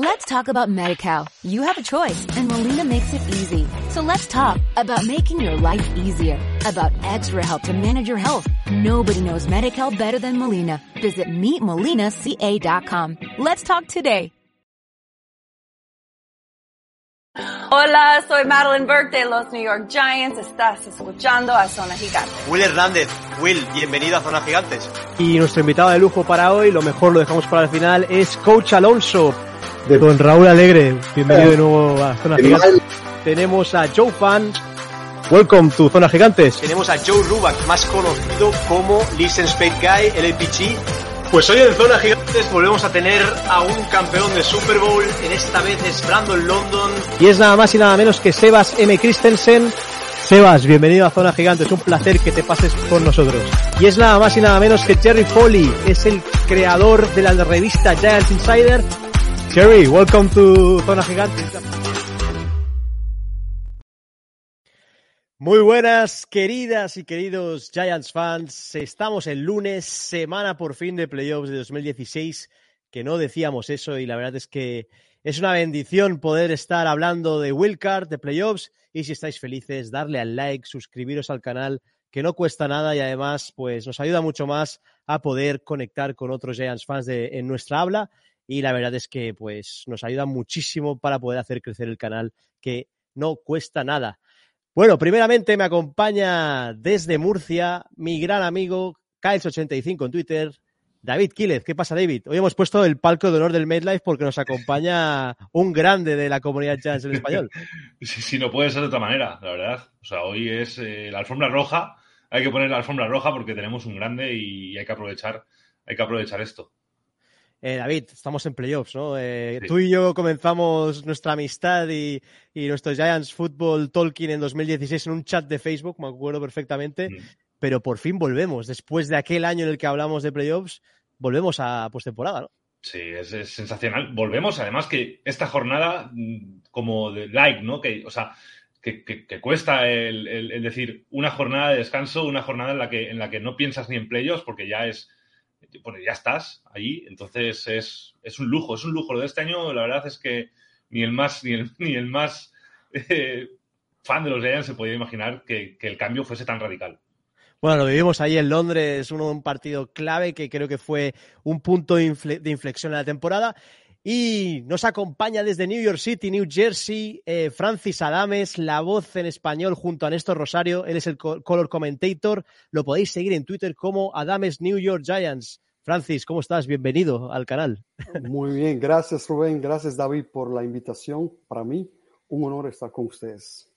Let's talk about MediCal. You have a choice and Molina makes it easy. So let's talk about making your life easier, about extra help to manage your health. Nobody knows MediCal better than Molina. Visit meetmolinaca.com. Let's talk today. Hola, soy Madeline Burke de los New York Giants. Estás escuchando a Zona Gigante. Will Hernández, Will, bienvenido a Zona Gigantes. Y nuestro invitado de lujo para hoy, lo mejor lo dejamos para el final, es Coach Alonso, de don Raúl Alegre. Bienvenido de nuevo a Zona Gigantes. Tenemos a Joe Fan. Welcome to Zona Gigantes. Tenemos a Joe Ruback, más conocido como Listen Spade Guy, LPG. Pues hoy en Zona Gigantes volvemos a tener a un campeón de Super Bowl, en esta vez es Brandon London. Y es nada más y nada menos que Sebas M. Christensen. Sebas, bienvenido a Zona Gigantes, es un placer que te pases con nosotros. Y es nada más y nada menos que Jerry Foley, es el creador de la revista Giants Insider. Jerry, welcome to Zona Gigantes. Muy buenas, queridas y queridos Giants fans. Estamos el lunes, semana por fin de playoffs de 2016, que no decíamos eso y la verdad es que es una bendición poder estar hablando de Wildcard, de playoffs y si estáis felices, darle al like, suscribiros al canal, que no cuesta nada y además pues nos ayuda mucho más a poder conectar con otros Giants fans de, en nuestra habla y la verdad es que pues nos ayuda muchísimo para poder hacer crecer el canal que no cuesta nada. Bueno, primeramente me acompaña desde Murcia mi gran amigo Kyles85 en Twitter, David Quílez. ¿Qué pasa, David? Hoy hemos puesto el palco de honor del MedLife porque nos acompaña un grande de la comunidad Giants en español. Sí, sí, no puede ser de otra manera, la verdad. O sea, hoy es eh, la alfombra roja. Hay que poner la alfombra roja porque tenemos un grande y hay que aprovechar, hay que aprovechar esto. Eh, David, estamos en playoffs, ¿no? Eh, sí. Tú y yo comenzamos nuestra amistad y, y, nuestro Giants Football Talking en 2016 en un chat de Facebook, me acuerdo perfectamente, mm. pero por fin volvemos. Después de aquel año en el que hablamos de playoffs, volvemos a postemporada, ¿no? Sí, es, es, sensacional. Volvemos, además que esta jornada mm, como de like, ¿no? Que, o sea, que, que, que cuesta el, el, el, decir una jornada de descanso, una jornada en la que, en la que no piensas ni en playoffs porque ya es bueno, ya estás ahí, entonces es, es, un lujo, es un lujo. Lo de este año, la verdad es que ni el más, ni el, ni el más eh, fan de los Giants se podía imaginar que, el cambio fuese tan radical. Bueno, lo vivimos ahí en Londres, uno, un partido clave que creo que fue un punto de inflexión en la temporada. Y nos acompaña desde New York City, New Jersey, eh, Francis Adames, la voz en español junto a Néstor Rosario. Él es el color commentator. Lo podéis seguir en Twitter como Adames New York Giants. Francis, ¿cómo estás? Bienvenido al canal. Muy bien, gracias Rubén, gracias David por la invitación. Para mí, un honor estar con ustedes.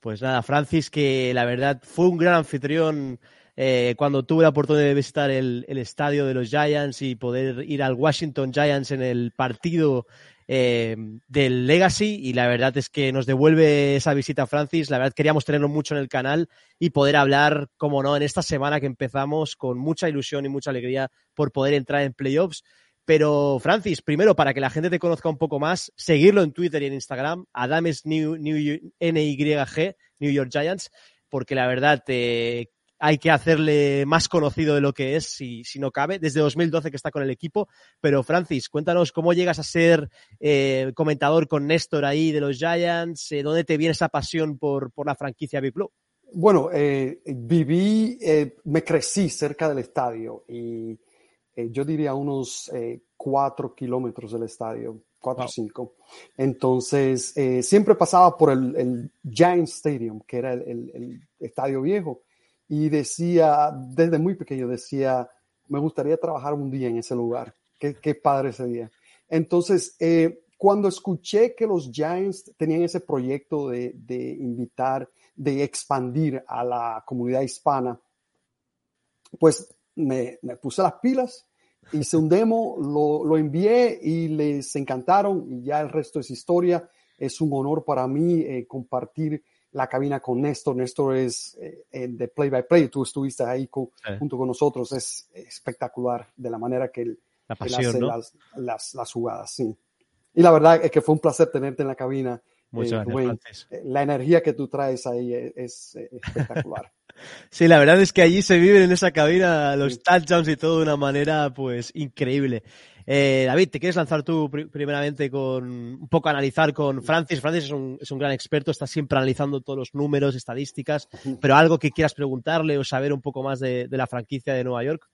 Pues nada, Francis, que la verdad fue un gran anfitrión eh, cuando tuve la oportunidad de visitar el, el, estadio de los Giants y poder ir al Washington Giants en el partido eh, del Legacy y la verdad es que nos devuelve esa visita Francis, la verdad queríamos tenerlo mucho en el canal y poder hablar, como no, en esta semana que empezamos con mucha ilusión y mucha alegría por poder entrar en playoffs. Pero, Francis, primero, para que la gente te conozca un poco más, seguirlo en Twitter y en Instagram, Adames New, New, NYG, New York Giants, porque la verdad eh, hay que hacerle más conocido de lo que es, si, si, no cabe, desde 2012 que está con el equipo. Pero, Francis, cuéntanos cómo llegas a ser eh, comentador con Néstor ahí de los Giants, eh, dónde te viene esa pasión por, por la franquicia Big Blue. Bueno, eh, viví, me crecí cerca del estadio y yo diría unos cuatro kilómetros del estadio, cuatro o wow. cinco. Entonces, siempre pasaba por el, el Giants Stadium, que era el, el, el estadio viejo y decía, desde muy pequeño decía, me gustaría trabajar un día en ese lugar. Qué, qué padre ese día. Entonces, eh, cuando escuché que los Giants tenían ese proyecto de, de, invitar, de expandir a la comunidad hispana, pues me, me puse las pilas, hice un demo, lo, lo, envié y les encantaron y ya el resto es historia. Es un honor para mí eh, compartir la cabina con Néstor. Néstor es eh, de play by play. Tú estuviste ahí con, sí. junto con nosotros. Es espectacular de la manera que él, la pasión, él hace ¿no? las, las, las, jugadas. Sí. Y la verdad es que fue un placer tenerte en la cabina. Muchas eh, gracias, La energía que tú traes ahí es, es espectacular. Sí, la verdad es que allí se viven en esa cabina los touchdowns y todo de una manera pues increíble. Eh, David, ¿te quieres lanzar tú primeramente con un poco analizar con Francis? Francis es un, es un, gran experto, está siempre analizando todos los números, estadísticas, pero algo que quieras preguntarle o saber un poco más de, de la franquicia de Nueva York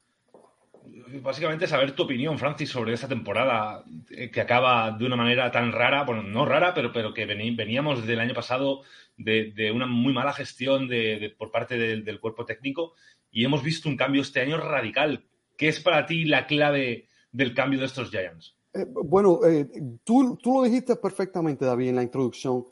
básicamente saber tu opinión, Francis, sobre esta temporada eh, que acaba de una manera tan rara, bueno, no rara, pero, pero que veníamos del año pasado de, una muy mala gestión de, por parte del, cuerpo técnico y hemos visto un cambio este año radical. ¿Qué es para ti la clave del cambio de estos Giants? Eh, bueno, eh, tú, tú, lo dijiste perfectamente, David, en la introducción.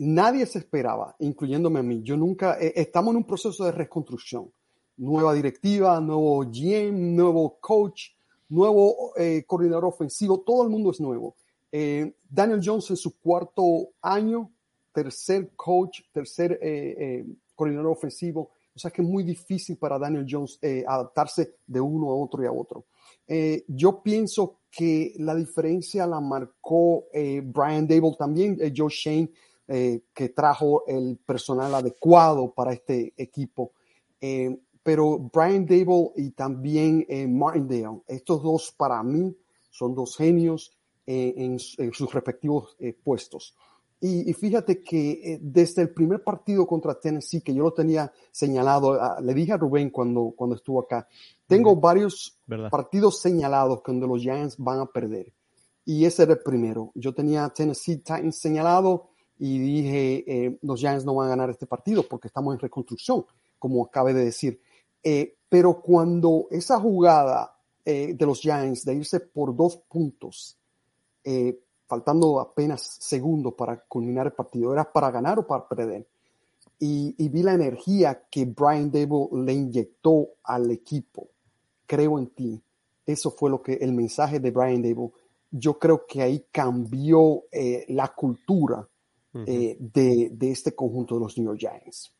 nadie se esperaba, incluyéndome a mí. Yo nunca, estamos en un proceso de reconstrucción nueva directiva, nuevo GM, nuevo coach, nuevo eh, coordinador ofensivo, todo el mundo es nuevo. Eh, Daniel Jones en su cuarto año, tercer coach, tercer eh, coordinador ofensivo, o sea que es muy difícil para Daniel Jones adaptarse de uno a otro y a otro. yo pienso que la diferencia la marcó Brian Dable también, Joe Shane, que trajo el personal adecuado para este equipo pero Brian Dable y también eh, Martindale, estos dos para mí son dos genios eh, en, sus respectivos eh, puestos. Y, fíjate que desde el primer partido contra Tennessee, que yo lo tenía señalado, le dije a Rubén cuando, cuando estuvo acá, tengo varios partidos señalados donde los Giants van a perder. Y ese era el primero. Yo tenía Tennessee Titans señalado y dije, los Giants no van a ganar este partido porque estamos en reconstrucción, como acabe de decir. Eh, pero cuando esa jugada eh, de los Giants de irse por dos puntos, eh, faltando apenas segundos para culminar el partido, era para ganar o para perder. Y, vi la energía que Brian Dable le inyectó al equipo. Creo en ti. Eso fue lo que el mensaje de Brian Dable. Yo creo que ahí cambió la cultura de, de este conjunto de los New York Giants.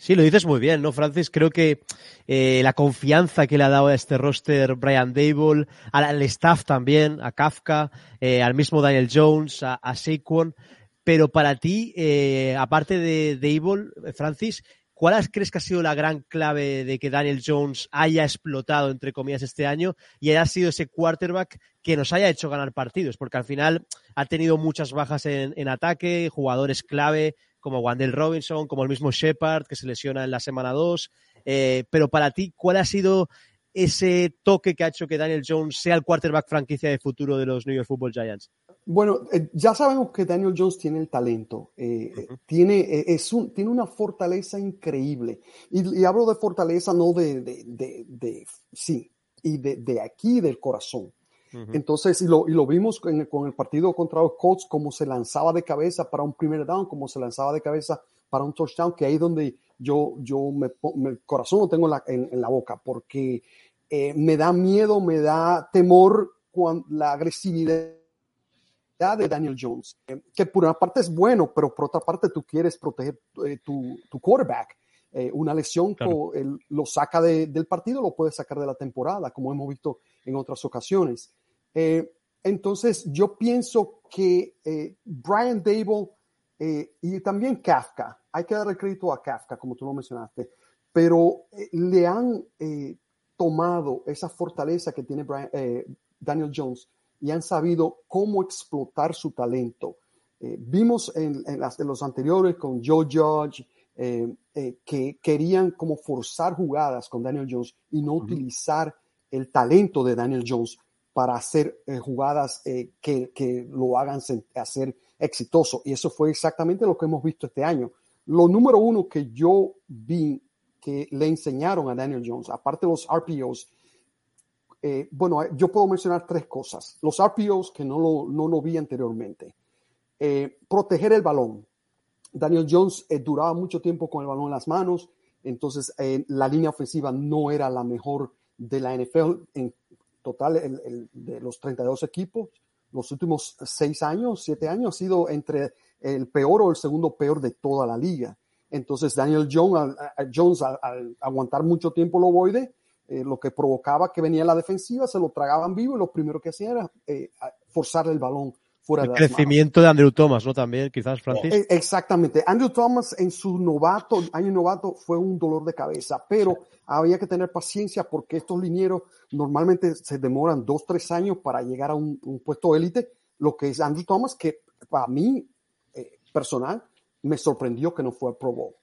Sí, lo dices muy bien, ¿no, Francis? Creo que eh, la confianza que le ha dado a este roster Brian Dable, al, staff también, a Kafka, eh, al mismo Daniel Jones, a, Saquon. Pero para ti, eh, aparte de Dable, Francis, ¿cuál crees que ha sido la gran clave de que Daniel Jones haya explotado, entre comillas, este año y haya sido ese quarterback que nos haya hecho ganar partidos? Porque al final ha tenido muchas bajas en ataque, jugadores clave, como Wandel Robinson, como el mismo Shepard, que se lesiona en la semana 2. Eh, pero para ti, ¿cuál ha sido ese toque que ha hecho que Daniel Jones sea el quarterback franquicia de futuro de los New York Football Giants? Bueno, eh, ya sabemos que Daniel Jones tiene el talento, eh, tiene, es un, tiene una fortaleza increíble. Y, hablo de fortaleza no de, de, de sí, y de, aquí, del corazón. Entonces, y lo, y lo vimos con, con, el partido contra los Colts, cómo se lanzaba de cabeza para un primer down, cómo se lanzaba de cabeza para un touchdown, que ahí es donde yo, yo me, el corazón lo tengo en la, en, la boca, porque eh, me da miedo, me da temor cuando, la agresividad de Daniel Jones, eh, que por una parte es bueno, pero por otra parte tú quieres proteger eh, tu, tu, quarterback. una lesión lo saca del partido, lo puede sacar de la temporada, como hemos visto en otras ocasiones. Eh, entonces, yo pienso que eh, Brian Dable eh, y también Kafka, hay que darle crédito a Kafka, como tú lo mencionaste, pero le han tomado esa fortaleza que tiene Daniel Jones y han sabido cómo explotar su talento. vimos en, las, de los anteriores con Joe Judge, que querían como forzar jugadas con Daniel Jones y no utilizar el talento de Daniel Jones para hacer eh, jugadas eh, que, que, lo hagan hacer exitoso. Y eso fue exactamente lo que hemos visto este año. Lo número uno que yo vi que le enseñaron a Daniel Jones, aparte de los RPOs, eh, bueno, yo puedo mencionar tres cosas. Los RPOs que no lo, no lo vi anteriormente. proteger el balón. Daniel Jones duraba mucho tiempo con el balón en las manos, entonces la línea ofensiva no era la mejor de la NFL en total el, de los 32 equipos, los últimos seis años, siete años, ha sido entre el peor o el segundo peor de toda la liga. Entonces Daniel Jones, Jones al, aguantar mucho tiempo el ovoide, eh, lo que provocaba que venía la defensiva, se lo tragaban vivo y lo primero que hacían era eh, forzar el balón fuera el de crecimiento de Andrew Thomas, ¿no? También, quizás, Francis. E- Exactamente. Andrew Thomas en su novato, año novato, fue un dolor de cabeza, pero había que tener paciencia porque estos linieros normalmente se demoran dos, tres años para llegar a un, un puesto élite. Lo que es Andrew Thomas, que para mí, eh, personal, me sorprendió que no fue Pro Bowl.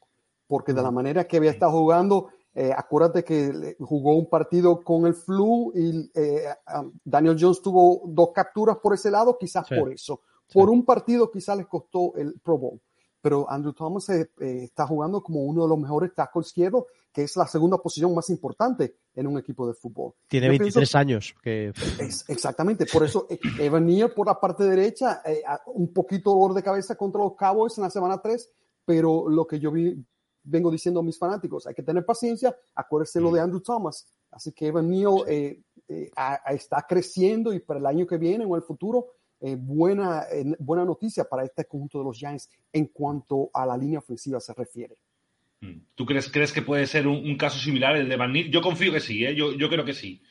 Porque de la manera que había estado jugando, eh, acuérdate que jugó un partido con el flu y eh, um, Daniel Jones tuvo dos capturas por ese lado, quizás Sí. por eso. Por un partido quizás les costó el Pro Bowl. Pero Andrew Thomas eh, eh, está jugando como uno de los mejores tackles izquierdos, que es la segunda posición más importante en un equipo de fútbol. Tiene Yo 23 pienso- años. Que, es, exactamente, por eso Evan Neal por la parte derecha, un poquito dolor de cabeza contra los Cowboys en la semana 3, pero lo que yo vi, vengo diciendo a mis fanáticos, hay que tener paciencia, acuérdense lo de Andrew Thomas, así que Evan Neal eh, eh, a- a- está creciendo y para el año que viene o el futuro, eh, buena, eh, buena noticia para este conjunto de los Giants en cuanto a la línea ofensiva se refiere. Mm. ¿Tú crees, crees que puede ser un, un caso similar el de Van Nil? Yo confío que sí, ¿eh? yo, yo creo que sí.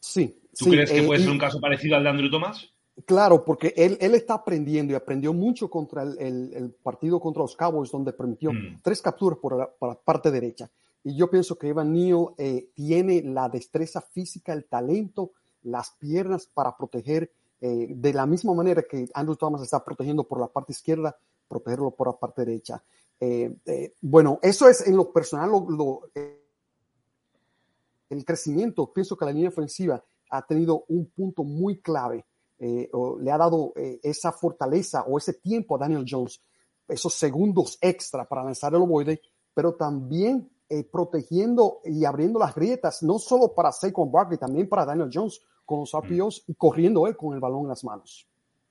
Sí. ¿Tú sí, crees que puede ser un caso parecido al de Andrew Thomas? Claro, porque él, él está aprendiendo y aprendió mucho contra el, el- el partido contra los Cowboys, donde permitió Mm. tres capturas por la, por la parte derecha. Y yo pienso que Evan Neal eh, tiene la destreza física, el talento, las piernas para proteger eh, de la misma manera que Andrew Thomas está protegiendo por la parte izquierda, protegerlo por la parte derecha. Eh, bueno, eso es en lo personal lo- lo, el crecimiento. Pienso que la línea ofensiva ha tenido un punto muy clave eh, o le ha dado eh, esa fortaleza o ese tiempo a Daniel Jones, esos segundos extra para lanzar el ovoide, pero también eh, protegiendo y abriendo las grietas, no solo para Saquon Barkley, también para Daniel Jones con los RPOs y corriendo él con el balón en las manos.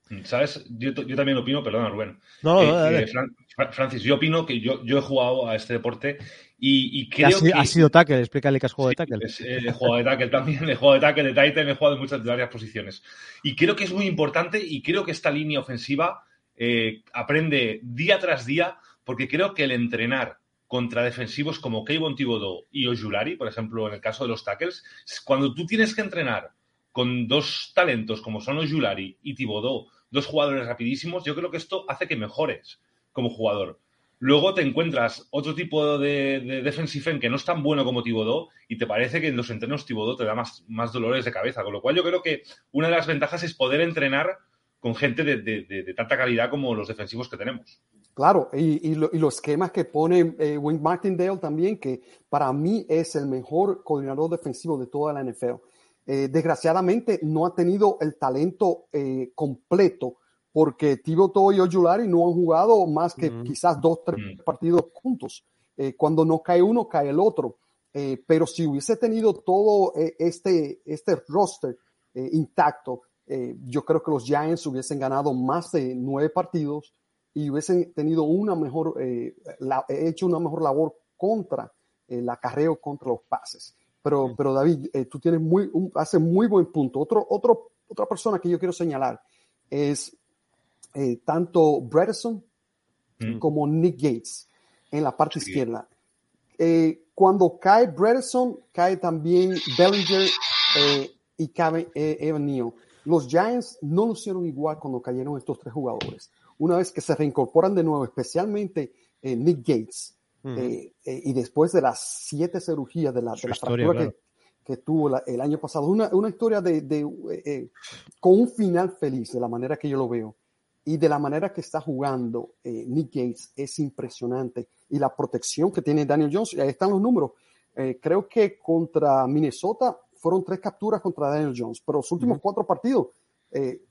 Mm, ¿Sabes? Yo, yo también opino, perdona Rubén. No, Eh, eh, Fran- Francis, yo opino que yo, yo he jugado a este deporte y, y Que ha, creo sido, que... ha sido tackle, explícale que has jugado de tackle. Es, eh, he jugado de tackle también, he jugado de tackle, de Titan, he jugado en muchas de varias posiciones. Y creo que es muy importante y creo que esta línea ofensiva eh, aprende día tras día porque creo que el entrenar contra defensivos como Kayvon Thibodeau y Ojulari, por ejemplo, en el caso de los tackles, cuando tú tienes que entrenar con dos talentos como son Ojulari y Thibodeau, dos jugadores rapidísimos, yo creo que esto hace que mejores como jugador. Luego te encuentras otro tipo de, de defensive que no es tan bueno como Thibodeau y te parece que en los entrenos Thibodeau te da más, más dolores de cabeza. Con lo cual yo creo que una de las ventajas es poder entrenar con gente de, tanta calidad como los defensivos que tenemos. Claro, y los esquemas que pone eh, Wink Martindale también, que para mí es el mejor coordinador defensivo de toda la NFL. Eh, desgraciadamente no ha tenido el talento eh, completo porque Thibodeau y Ojulari no han jugado más que Mm. quizás dos, tres partidos juntos. Eh, cuando no cae uno, cae el otro. Eh, pero si hubiese tenido todo eh, este, este roster eh, intacto, eh, yo creo que los Giants hubiesen ganado más de nueve partidos y hubiesen tenido una mejor, eh, la- hecho una mejor labor contra el acarreo contra los pases. Pero, pero David, tú tienes muy, un, hace muy buen punto. Otro, otro, otra persona que yo quiero señalar es eh, tanto Bredesen Mm. como Nick Gates en la parte Sí. izquierda. Eh, cuando cae Bredesen, cae también Bellinger eh, y cabe eh, Evan Neal. Los Giants no lucieron igual cuando cayeron estos tres jugadores. Una vez que se reincorporan de nuevo, especialmente eh, Nick Gates, y después de las siete cirugías de la, de la historia, fractura claro. que, que tuvo la- el año pasado, una, una historia de, de, eh, eh, con un final feliz, de la manera que yo lo veo, y de la manera que está jugando eh, Nick Gates es impresionante, y la protección que tiene Daniel Jones, y ahí están los números. Eh, creo que contra Minnesota fueron tres capturas contra Daniel Jones, pero los últimos cuatro partidos, eh,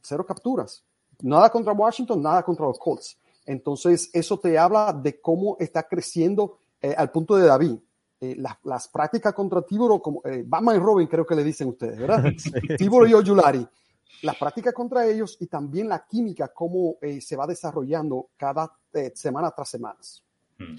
cero capturas. Nada contra Washington, nada contra los Colts. Entonces, eso te habla de cómo está creciendo al punto de David. Las, las prácticas contra Tiboro, como Batman y Robin, creo que le dicen ustedes, ¿verdad? Tiboro y Oyulari. Las prácticas contra ellos y también la química, cómo eh, se va desarrollando cada eh, semana tras semana. Mm.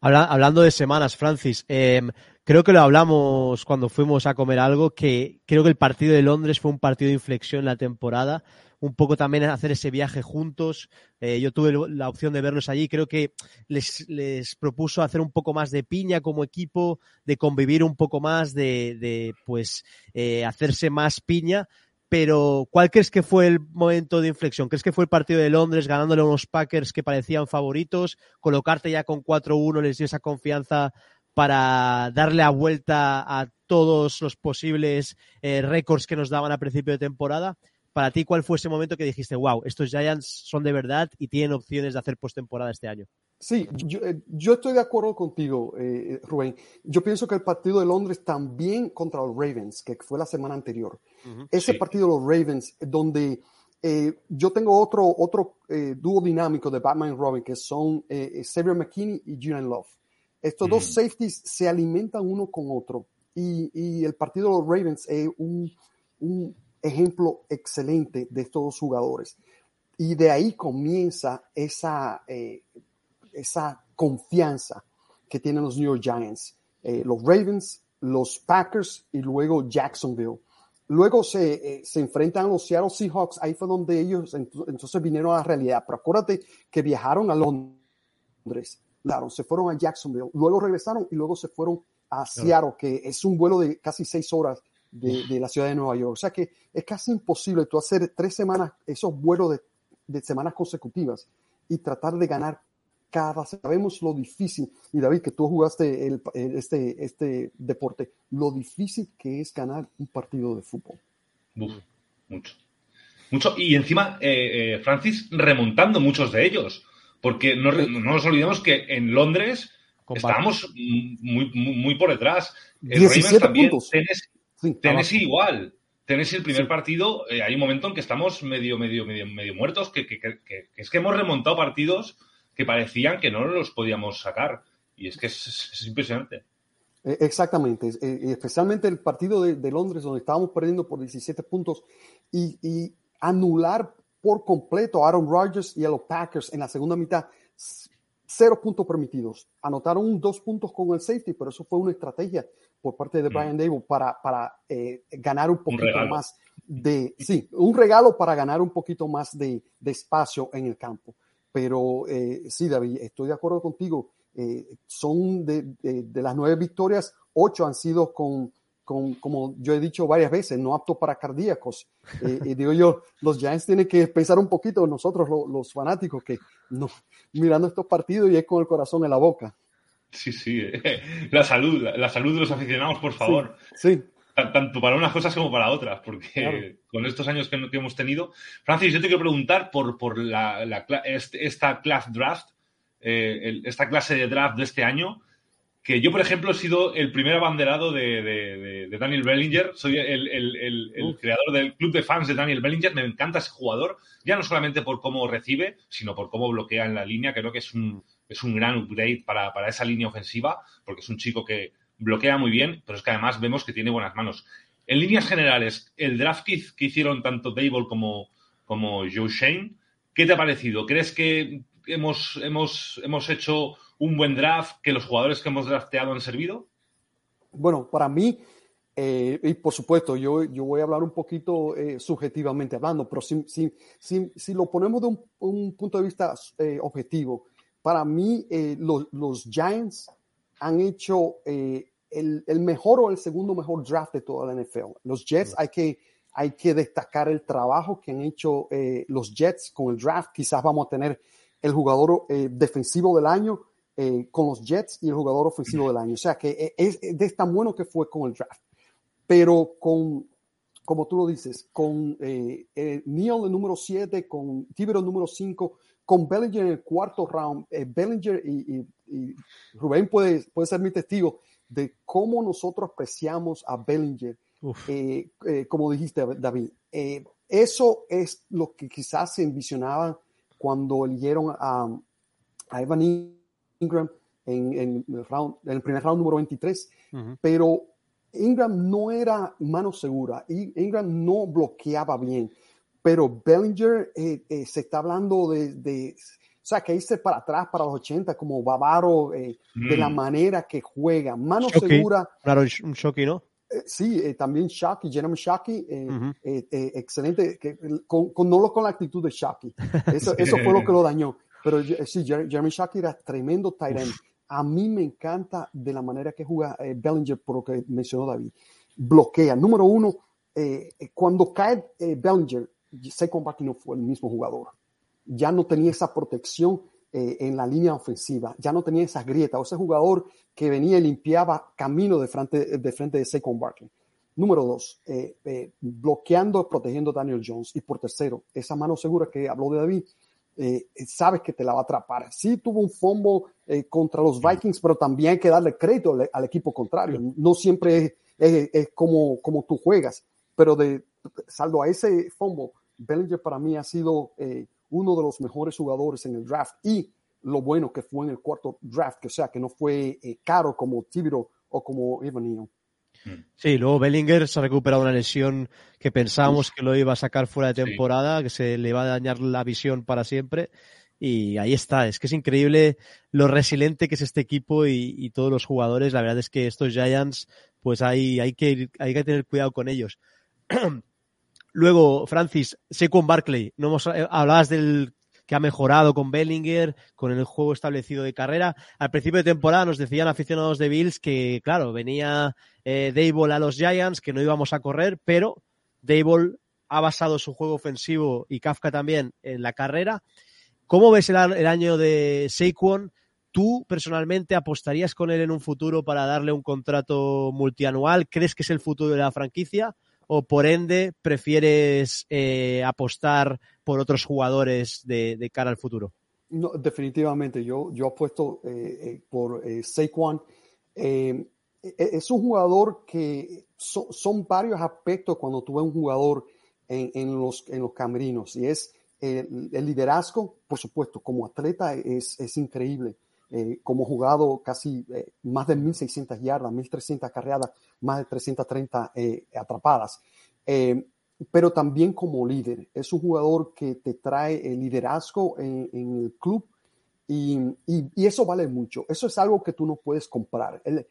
Habla- hablando de semanas, Francis, eh, creo que lo hablamos cuando fuimos a comer algo, que creo que el partido de Londres fue un partido de inflexión en la temporada, un poco también hacer ese viaje juntos. Eh, yo tuve la opción de verlos allí, creo que les, les propuso hacer un poco más de piña como equipo, de convivir un poco más, de, de pues eh, hacerse más piña. Pero ¿cuál crees que fue el momento de inflexión? ¿Crees que fue el partido de Londres ganándole a unos Packers que parecían favoritos? ¿Colocarte ya con 4-1 les dio esa confianza para darle la vuelta a todos los posibles eh, récords que nos daban a principio de temporada? Para ti, ¿cuál fue ese momento que dijiste, wow, estos Giants son de verdad y tienen opciones de hacer postemporada este año? Sí, yo, eh, yo, estoy de acuerdo contigo, eh, Rubén. Yo pienso que el partido de Londres también contra los Ravens, que fue la semana anterior, uh -huh, ese sí. partido de los Ravens, donde eh, yo tengo otro, otro eh, dúo dinámico de Batman y Robin, que son Xavier McKinney y Julian Love. Estos uh -huh. dos safeties se alimentan uno con otro. Y, y el partido de los Ravens es un, un ejemplo excelente de estos dos jugadores. Y de ahí comienza esa eh, esa confianza que tienen los New York Giants, eh, los Ravens, los Packers y luego Jacksonville. Luego se, eh, se enfrentan a los Seattle Seahawks, ahí fue donde ellos entonces vinieron a la realidad. Pero acuérdate que viajaron a Londres, claro, se fueron a Jacksonville, luego regresaron y luego se fueron a Seattle, que es un vuelo de casi seis horas de, de la ciudad de Nueva York. O sea que es casi imposible tú hacer tres semanas, esos vuelos de, de semanas consecutivas y tratar de ganar cada sabemos lo difícil y David que tú jugaste el, este este deporte lo difícil que es ganar un partido de fútbol Uf, mucho mucho y encima eh, eh, Francis remontando muchos de ellos porque no, no, nos olvidemos que en Londres Combate. estábamos muy, muy, muy por detrás el Ravens también puntos. Tennessee, sí, Tennessee igual Tennessee el primer sí. partido eh, hay un momento en que estamos medio medio medio medio muertos que, que, que, que es que hemos remontado partidos que parecían que no los podíamos sacar. Y es que es, es impresionante. Exactamente, especialmente el partido de, de, Londres donde estábamos perdiendo por 17 puntos y, y, anular por completo a Aaron Rodgers y a los Packers en la segunda mitad. Cero puntos permitidos. Anotaron dos puntos con el safety, pero eso fue una estrategia por parte de Brian mm. Dable para, para eh, ganar un poquito un más de, sí, un regalo para ganar un poquito más de, de espacio en el campo. Pero eh, sí, David, estoy de acuerdo contigo. Eh, son de, de, de, las nueve victorias, ocho han sido con, con, como yo he dicho varias veces, no apto para cardíacos. Eh, y digo yo, los Giants tienen que pensar un poquito nosotros, los, los fanáticos, que no, mirando estos partidos y es con el corazón en la boca. Sí, sí, la salud, la, la salud de los aficionados, por favor. Sí. sí tanto para unas cosas como para otras, porque claro. con estos años que, que, hemos tenido. Francis, yo te quiero preguntar por, por la, la, esta class draft, eh, el, esta clase de draft de este año, que yo, por ejemplo, he sido el primer abanderado de, de, de Daniel Bellinger, soy el, el, el creador del club de fans de Daniel Bellinger, me encanta ese jugador, ya no solamente por cómo recibe, sino por cómo bloquea en la línea, creo que es un, es un gran upgrade para, para esa línea ofensiva, porque es un chico que, bloquea muy bien, pero es que además vemos que tiene buenas manos. En líneas generales, el draft que, hicieron tanto Dable como, como Joe Shane, ¿qué te ha parecido? ¿Crees que hemos, hemos, hemos hecho un buen draft, que los jugadores que hemos drafteado han servido? Bueno, para mí, eh, y por supuesto, yo, yo voy a hablar un poquito eh, subjetivamente hablando, pero si, si, si, si, lo ponemos de un, un punto de vista eh, objetivo, para mí eh, los, los Giants han hecho el, el, mejor o el segundo mejor draft de toda la NFL. Los Jets, hay que, hay que destacar el trabajo que han hecho eh, los Jets con el draft. Quizás vamos a tener el jugador eh, defensivo del año eh, con los Jets y el jugador ofensivo del año. O sea que eh, es, es tan bueno que fue con el draft. Pero con, como tú lo dices, con Neil el número 7, con Tibero número 5, con Bellinger en el cuarto round, Bellinger y, y, y Rubén puede, puede ser mi testigo de cómo nosotros apreciamos a Bellinger, eh, eh, como dijiste, David. Eh, eso es lo que quizás se envisionaba cuando eligieron a, a Evan Ingram en, en, el round, en, el primer round número 23, uh -huh. pero Ingram no era mano segura, Ingram no bloqueaba bien, pero Bellinger eh, eh, se está hablando de, sea, que irse para atrás, para los 80, como Bavaro, eh, mm. de la manera que juega. Mano Shockey. segura. Claro, un Shockey, ¿no? Eh, sí, eh, también Shockey, Jeremy Shockey, uh -huh. excelente, que, con, con, no con la actitud de Shockey. Eso, eso fue lo que lo dañó. Pero sí, Jeremy Shockey era tremendo end. A mí me encanta de la manera que juega Bellinger, por lo que mencionó David. Bloquea. Número uno, cuando cae Bellinger, Saquon Barkley no fue el mismo jugador. Ya no tenía esa protección en la línea ofensiva, ya no tenía esas grietas, o ese jugador que venía y limpiaba camino de frente de, frente de Saquon Barkley. Número dos, eh, eh, bloqueando, protegiendo a Daniel Jones. Y por tercero, esa mano segura que habló de David, eh, sabes que te la va a atrapar. Sí tuvo un fombo contra los Vikings, pero también hay que darle crédito al, equipo contrario. No siempre es, como, como tú juegas, pero de saldo a ese fombo, Bellinger para mí ha sido uno de los mejores jugadores en el draft y lo bueno que fue en el cuarto draft, que o sea, que no fue caro como Tibiro o como Evan Mm. Sí, luego Bellinger se ha recuperado una lesión que pensábamos que lo iba a sacar fuera de temporada, que se le va a dañar la visión para siempre. Y ahí está, es que es increíble lo resiliente que es este equipo y, todos los jugadores. La verdad es que estos Giants, pues hay, hay, que, hay que tener cuidado con ellos. Luego, Francis, Saquon Barkley, no hemos, eh, hablabas del que ha mejorado con Bellinger, con el juego establecido de carrera. Al principio de temporada nos decían aficionados de Bills que, claro, venía eh, a los Giants, que no íbamos a correr, pero Dable ha basado su juego ofensivo y Kafka también en la carrera. ¿Cómo ves el, año de Saquon? ¿Tú personalmente apostarías con él en un futuro para darle un contrato multianual? ¿Crees que es el futuro de la franquicia? ¿O por ende prefieres eh, apostar por otros jugadores de, cara al futuro? No, definitivamente, yo, yo apuesto eh, eh, por eh, Saquon. E, es un jugador que son varios aspectos cuando tú ves un jugador en, los, en los camerinos y es el, liderazgo, por supuesto, como atleta es, es increíble. Como jugado casi más de 1.600 yardas, 1.300 carreadas, más de 330 atrapadas pero también como líder. Es un jugador que te trae el liderazgo en, el club y, y, eso vale mucho. Eso es algo que tú no puedes comprar. El,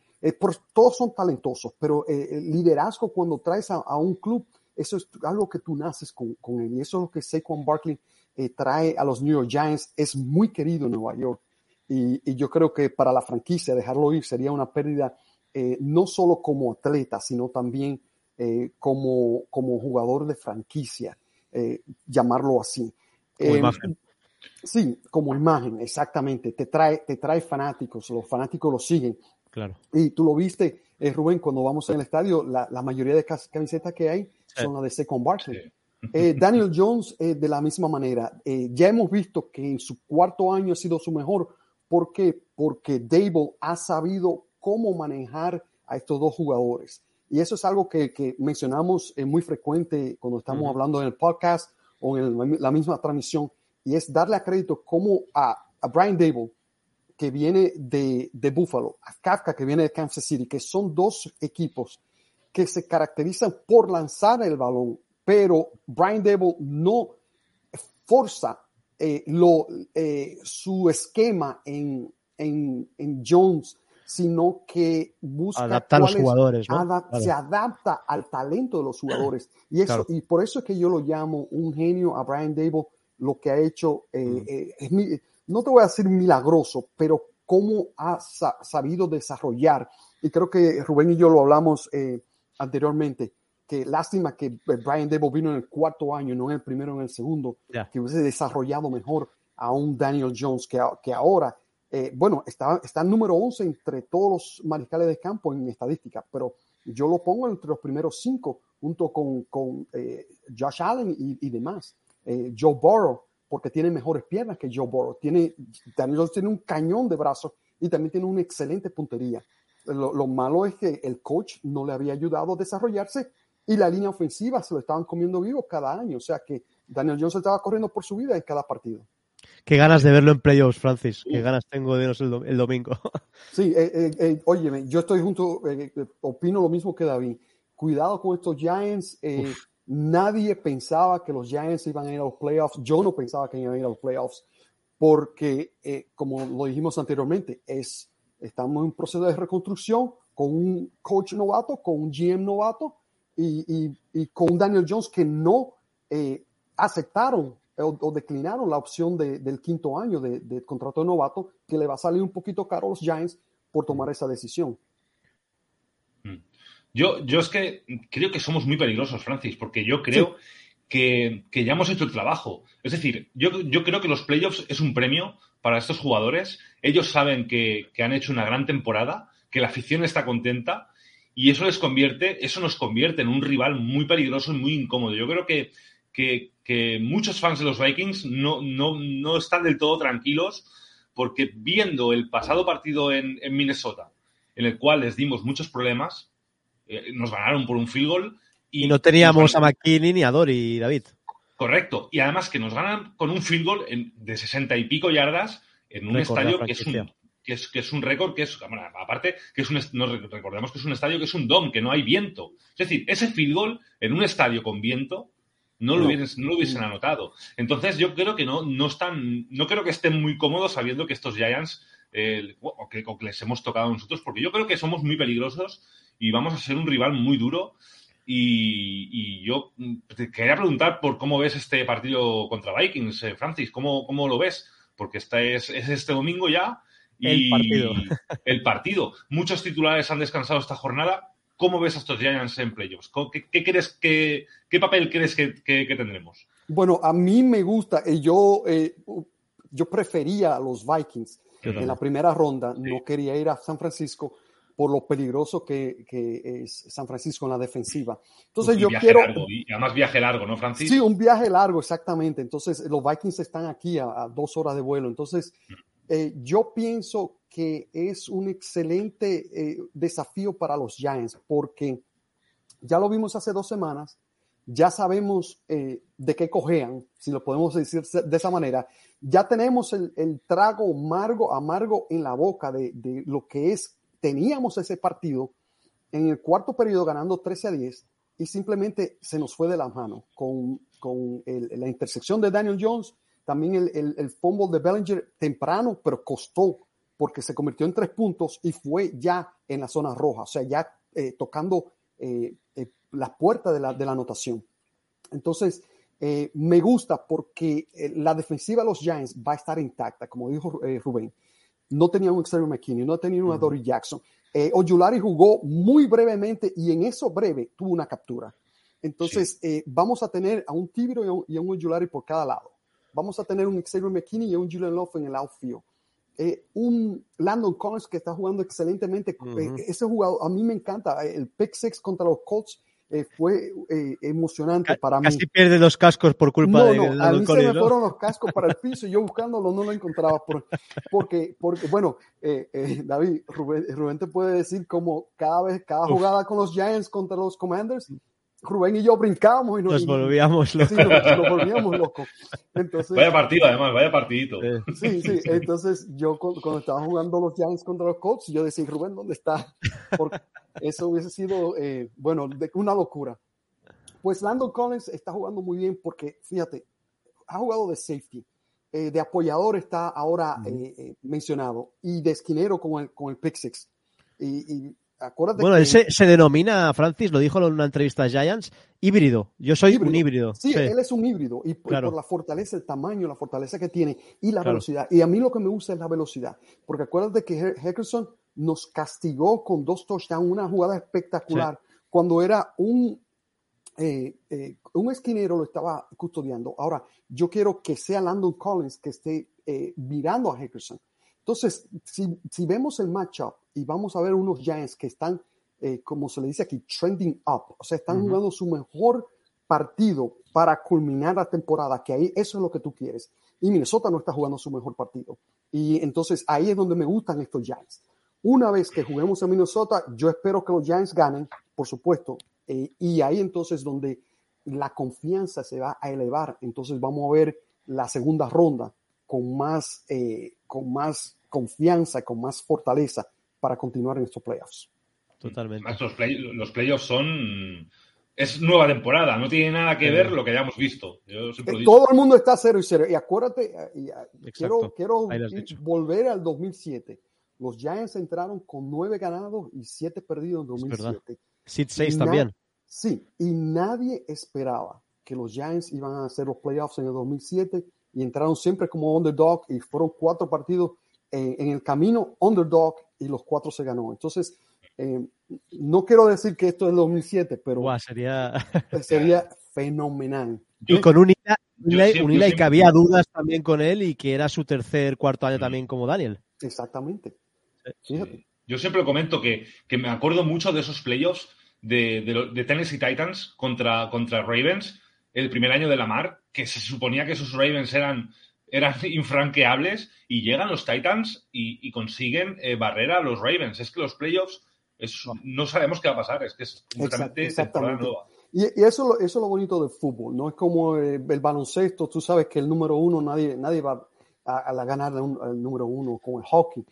todos son talentosos, pero eh, el liderazgo cuando traes a, un club, eso es algo que tú naces con, con él. Y eso es lo que Saquon Barkley eh, trae a los New York Giants. Es muy querido en Nueva York. Y, y yo creo que para la franquicia dejarlo ir sería una pérdida eh, no solo como atleta, sino también eh, como, como jugador de franquicia, eh, llamarlo así. Como em, imagen. Sí, como imagen, exactamente. Te trae, te trae fanáticos, los fanáticos lo siguen. Claro. Y tú lo viste, eh, Rubén, cuando vamos en el estadio, la, la mayoría de camisetas que hay son las de Second Barkley. Daniel Jones, de la misma manera, ya hemos visto que en su cuarto año ha sido su mejor. ¿Por qué? Porque Dable ha sabido cómo manejar a estos dos jugadores. Y eso es algo que, que mencionamos eh, muy frecuente cuando estamos hablando en el podcast o en la misma transmisión, y es darle a crédito como a, a Brian Dable, que viene de, de, Buffalo, a Kafka, que viene de Kansas City, que son dos equipos que se caracterizan por lanzar el balón, pero Brian Dable no forza eh, lo, eh, su esquema en, en, en Jones sino que busca adaptar a los jugadores, se adapta al talento de los jugadores. Y, eso, y por eso es que yo lo llamo un genio a Brian Dable, lo que ha hecho, eh, mm. es no te voy a decir milagroso, pero cómo ha sabido desarrollar. Y creo que Rubén y yo lo hablamos anteriormente, que lástima que Brian Dable vino en el cuarto año, no en el primero, en el segundo, que hubiese desarrollado mejor a un Daniel Jones que, que ahora eh, bueno, está, está número 11 entre todos los mariscales de campo en estadística, pero yo lo pongo entre los primeros cinco, junto con, con eh, Josh Allen y, demás. Eh, Joe Burrow, porque tiene mejores piernas que Joe Burrow. Tiene, también tiene un cañón de brazos y también tiene una excelente puntería. Lo, lo, malo es que el coach no le había ayudado a desarrollarse y la línea ofensiva se lo estaban comiendo vivo cada año. O sea que Daniel Jones estaba corriendo por su vida en cada partido. Qué ganas de verlo en playoffs, Francis. Qué ganas tengo de verlo el, domingo. Sí, eh, eh, eh, óyeme, yo estoy junto, opino lo mismo que David. Cuidado con estos Giants. nadie pensaba que los Giants iban a ir a los playoffs. Yo no pensaba que iban a ir a los playoffs porque, como lo dijimos anteriormente, es, estamos en un proceso de reconstrucción con un coach novato, con un GM novato y, y, y con Daniel Jones que no aceptaron o, declinaron la opción del quinto año de, contrato de novato, que le va a salir un poquito caro a los Giants por tomar esa decisión. Mm. Yo, yo es que creo que somos muy peligrosos, Francis, porque yo creo que, ya hemos hecho el trabajo. Es decir, yo, yo, creo que los playoffs es un premio para estos jugadores. Ellos saben que, han hecho una gran temporada, que la afición está contenta y eso les convierte, eso nos convierte en un rival muy peligroso y muy incómodo. Yo creo que, que, muchos fans de los Vikings no, no, están del todo tranquilos porque viendo el pasado partido en, Minnesota, en el cual les dimos muchos problemas, eh, nos ganaron por un field goal, y, no teníamos a McKinney ni a Dory, David. Correcto. Y además que nos ganan con un field goal de sesenta y pico yardas en un estadio que es un, que es, que es un récord que es, aparte, que es un, nos recordemos que es un estadio que es un dom, que no hay viento. Es decir, ese field goal en un estadio con viento no, Lo, hubiesen, no lo hubiesen anotado. Entonces yo creo que no, no están, no creo que estén muy cómodos sabiendo que estos Giants, eh, o, que, o que les hemos tocado nosotros, porque yo creo que somos muy peligrosos y vamos a ser un rival muy duro y, yo te quería preguntar por cómo ves este partido contra Vikings, eh, Francis, ¿cómo, ¿cómo, lo ves? Porque esta es, este domingo ya. Y el partido. el partido. Muchos titulares han descansado esta jornada. ¿Cómo ves a estos Giants en playoffs? ¿Qué, crees que, qué papel crees que, tendremos? Bueno, a mí me gusta. Eh, yo, eh, yo prefería a los Vikings en la primera ronda. No quería ir a San Francisco por lo peligroso que, es San Francisco en la defensiva. Entonces yo quiero... y además viaje largo, ¿no, Francisco? Sí, un viaje largo, exactamente. Entonces los Vikings están aquí a, dos horas de vuelo. Entonces mm. Eh, yo pienso que es un excelente eh, desafío para los Giants porque ya lo vimos hace dos semanas, ya sabemos eh, de qué cojean, si lo podemos decir de esa manera. Ya tenemos el, trago amargo, amargo en la boca de, de lo que es teníamos ese partido en el cuarto periodo ganando 13 a 10 y simplemente se nos fue de la mano con, con la intersección de Daniel Jones, también el, el, fumble de Bellinger temprano, pero costó porque se convirtió en tres puntos y fue ya en la zona roja, o sea, ya eh, tocando eh, eh, la puerta de la, de la anotación. Entonces, me gusta porque la defensiva de los Giants va a estar intacta, como dijo Rubén no tenía un Xavier McKinney, no tenía un Dory Jackson. Eh, Oyulari jugó muy brevemente y en eso breve tuvo una captura. Entonces, eh, vamos a tener a un Tibiro y a un, Oyulari por cada lado. Vamos a tener un Xavier McKinney y un Julian Love en el outfield. Eh, un Landon Collins que está jugando excelentemente. Eh, ese jugador, a mí me encanta. El pick six contra los Colts eh, fue eh, emocionante para mí. Casi pierde los cascos por culpa de no, a mí se me fueron los cascos para el piso y yo buscándolo no lo encontraba. Por, porque, porque, bueno, eh, David, Rubén, te puede decir como cada vez, cada jugada con los Giants contra los Commanders, Rubén y yo brincábamos y nos, volvíamos locos. Sí, nos, volvíamos locos. Entonces, vaya partido, además, vaya partidito. Sí, sí. Entonces, yo cuando, estaba jugando los Giants contra los Colts, yo decía, Rubén, ¿dónde está? Porque eso hubiese sido, eh, bueno, una locura. Pues Landon Collins está jugando muy bien porque, fíjate, ha jugado de safety, eh, de apoyador está ahora eh, mencionado y de esquinero con el, con el pick six. y bueno, él se, denomina, Francis, lo dijo en una entrevista a Giants, híbrido. Yo soy un híbrido. Sí, él es un híbrido. Y por, la fortaleza, el tamaño, la fortaleza que tiene y la velocidad. Y a mí lo que me gusta es la velocidad. Porque acuérdate que Heckerson nos castigó con dos touchdowns, una jugada espectacular, cuando era un, eh, eh, un esquinero lo estaba custodiando. Ahora, yo quiero que sea Landon Collins que esté eh, mirando a Heckerson. Entonces, si, si vemos el matchup, y vamos a ver unos Giants que están, eh, como se le dice aquí, trending up, o sea, están jugando su mejor partido para culminar la temporada, que ahí eso es lo que tú quieres. Y Minnesota no está jugando su mejor partido. Y entonces ahí es donde me gustan estos Giants. Una vez que juguemos en Minnesota, yo espero que los Giants ganen, por supuesto, eh, y ahí entonces donde la confianza se va a elevar. Entonces vamos a ver la segunda ronda con más, eh, con más confianza, con más fortaleza para continuar en estos playoffs. Totalmente. los, playoffs son. Es nueva temporada, no tiene nada que ver lo que hayamos visto. Eh, todo el mundo está cero y cero. Y acuérdate, eh, quiero, quiero volver al 2007. Los Giants entraron con nueve ganados y siete perdidos en 2007. Sid 6 también. Sí, y nadie esperaba que los Giants iban a hacer los playoffs en el 2007 y entraron siempre como underdog y fueron cuatro partidos en, el camino underdog y los cuatro se ganó. Entonces, Eh, no quiero decir que esto es el 2007, pero sería... sería fenomenal. Y con un Ila, siempre- un siempre- que había dudas también con él y que era su tercer, cuarto año Mm. también como Daniel. Exactamente. Sí. Fíjate. Yo siempre comento que, que me acuerdo mucho de esos playoffs de, de, de Tennessee Titans contra, contra Ravens el primer año de la mar, que se suponía que esos Ravens eran, eran infranqueables y llegan los Titans y, y consiguen eh, barrer a los Ravens. Es que los playoffs es- no. sabemos qué va a pasar, es que es completamente exactamente. nueva. Y, y eso, eso es lo bonito del fútbol, no es como eh, el baloncesto, tú sabes que el número uno, nadie, nadie va a, a ganar el número uno con el hockey,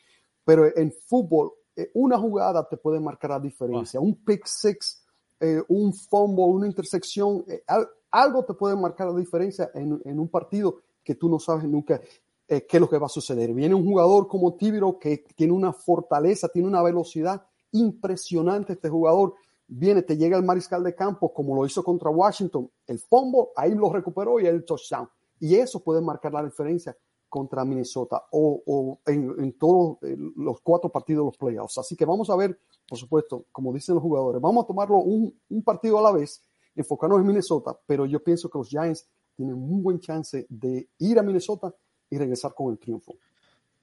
pero en fútbol, eh, una jugada te puede marcar la diferencia, un pick six, eh, un fumble, una intersección, eh, al- algo te puede marcar la diferencia en, en un partido que tú no sabes nunca eh, qué es lo que va a suceder. Viene un jugador como Tibiro que tiene una fortaleza, tiene una velocidad impresionante este jugador. Viene, te llega el mariscal de campo como lo hizo contra Washington, el fumble, ahí lo recuperó y el touchdown. Y eso puede marcar la diferencia contra Minnesota o, o en, en todos eh, los cuatro partidos de los playoffs. Así que vamos a ver, por supuesto, como dicen los jugadores, vamos a tomarlo un, un partido a la vez, enfocarnos en Minnesota, pero yo pienso que los Giants tienen un buen chance de ir a Minnesota y regresar con el triunfo.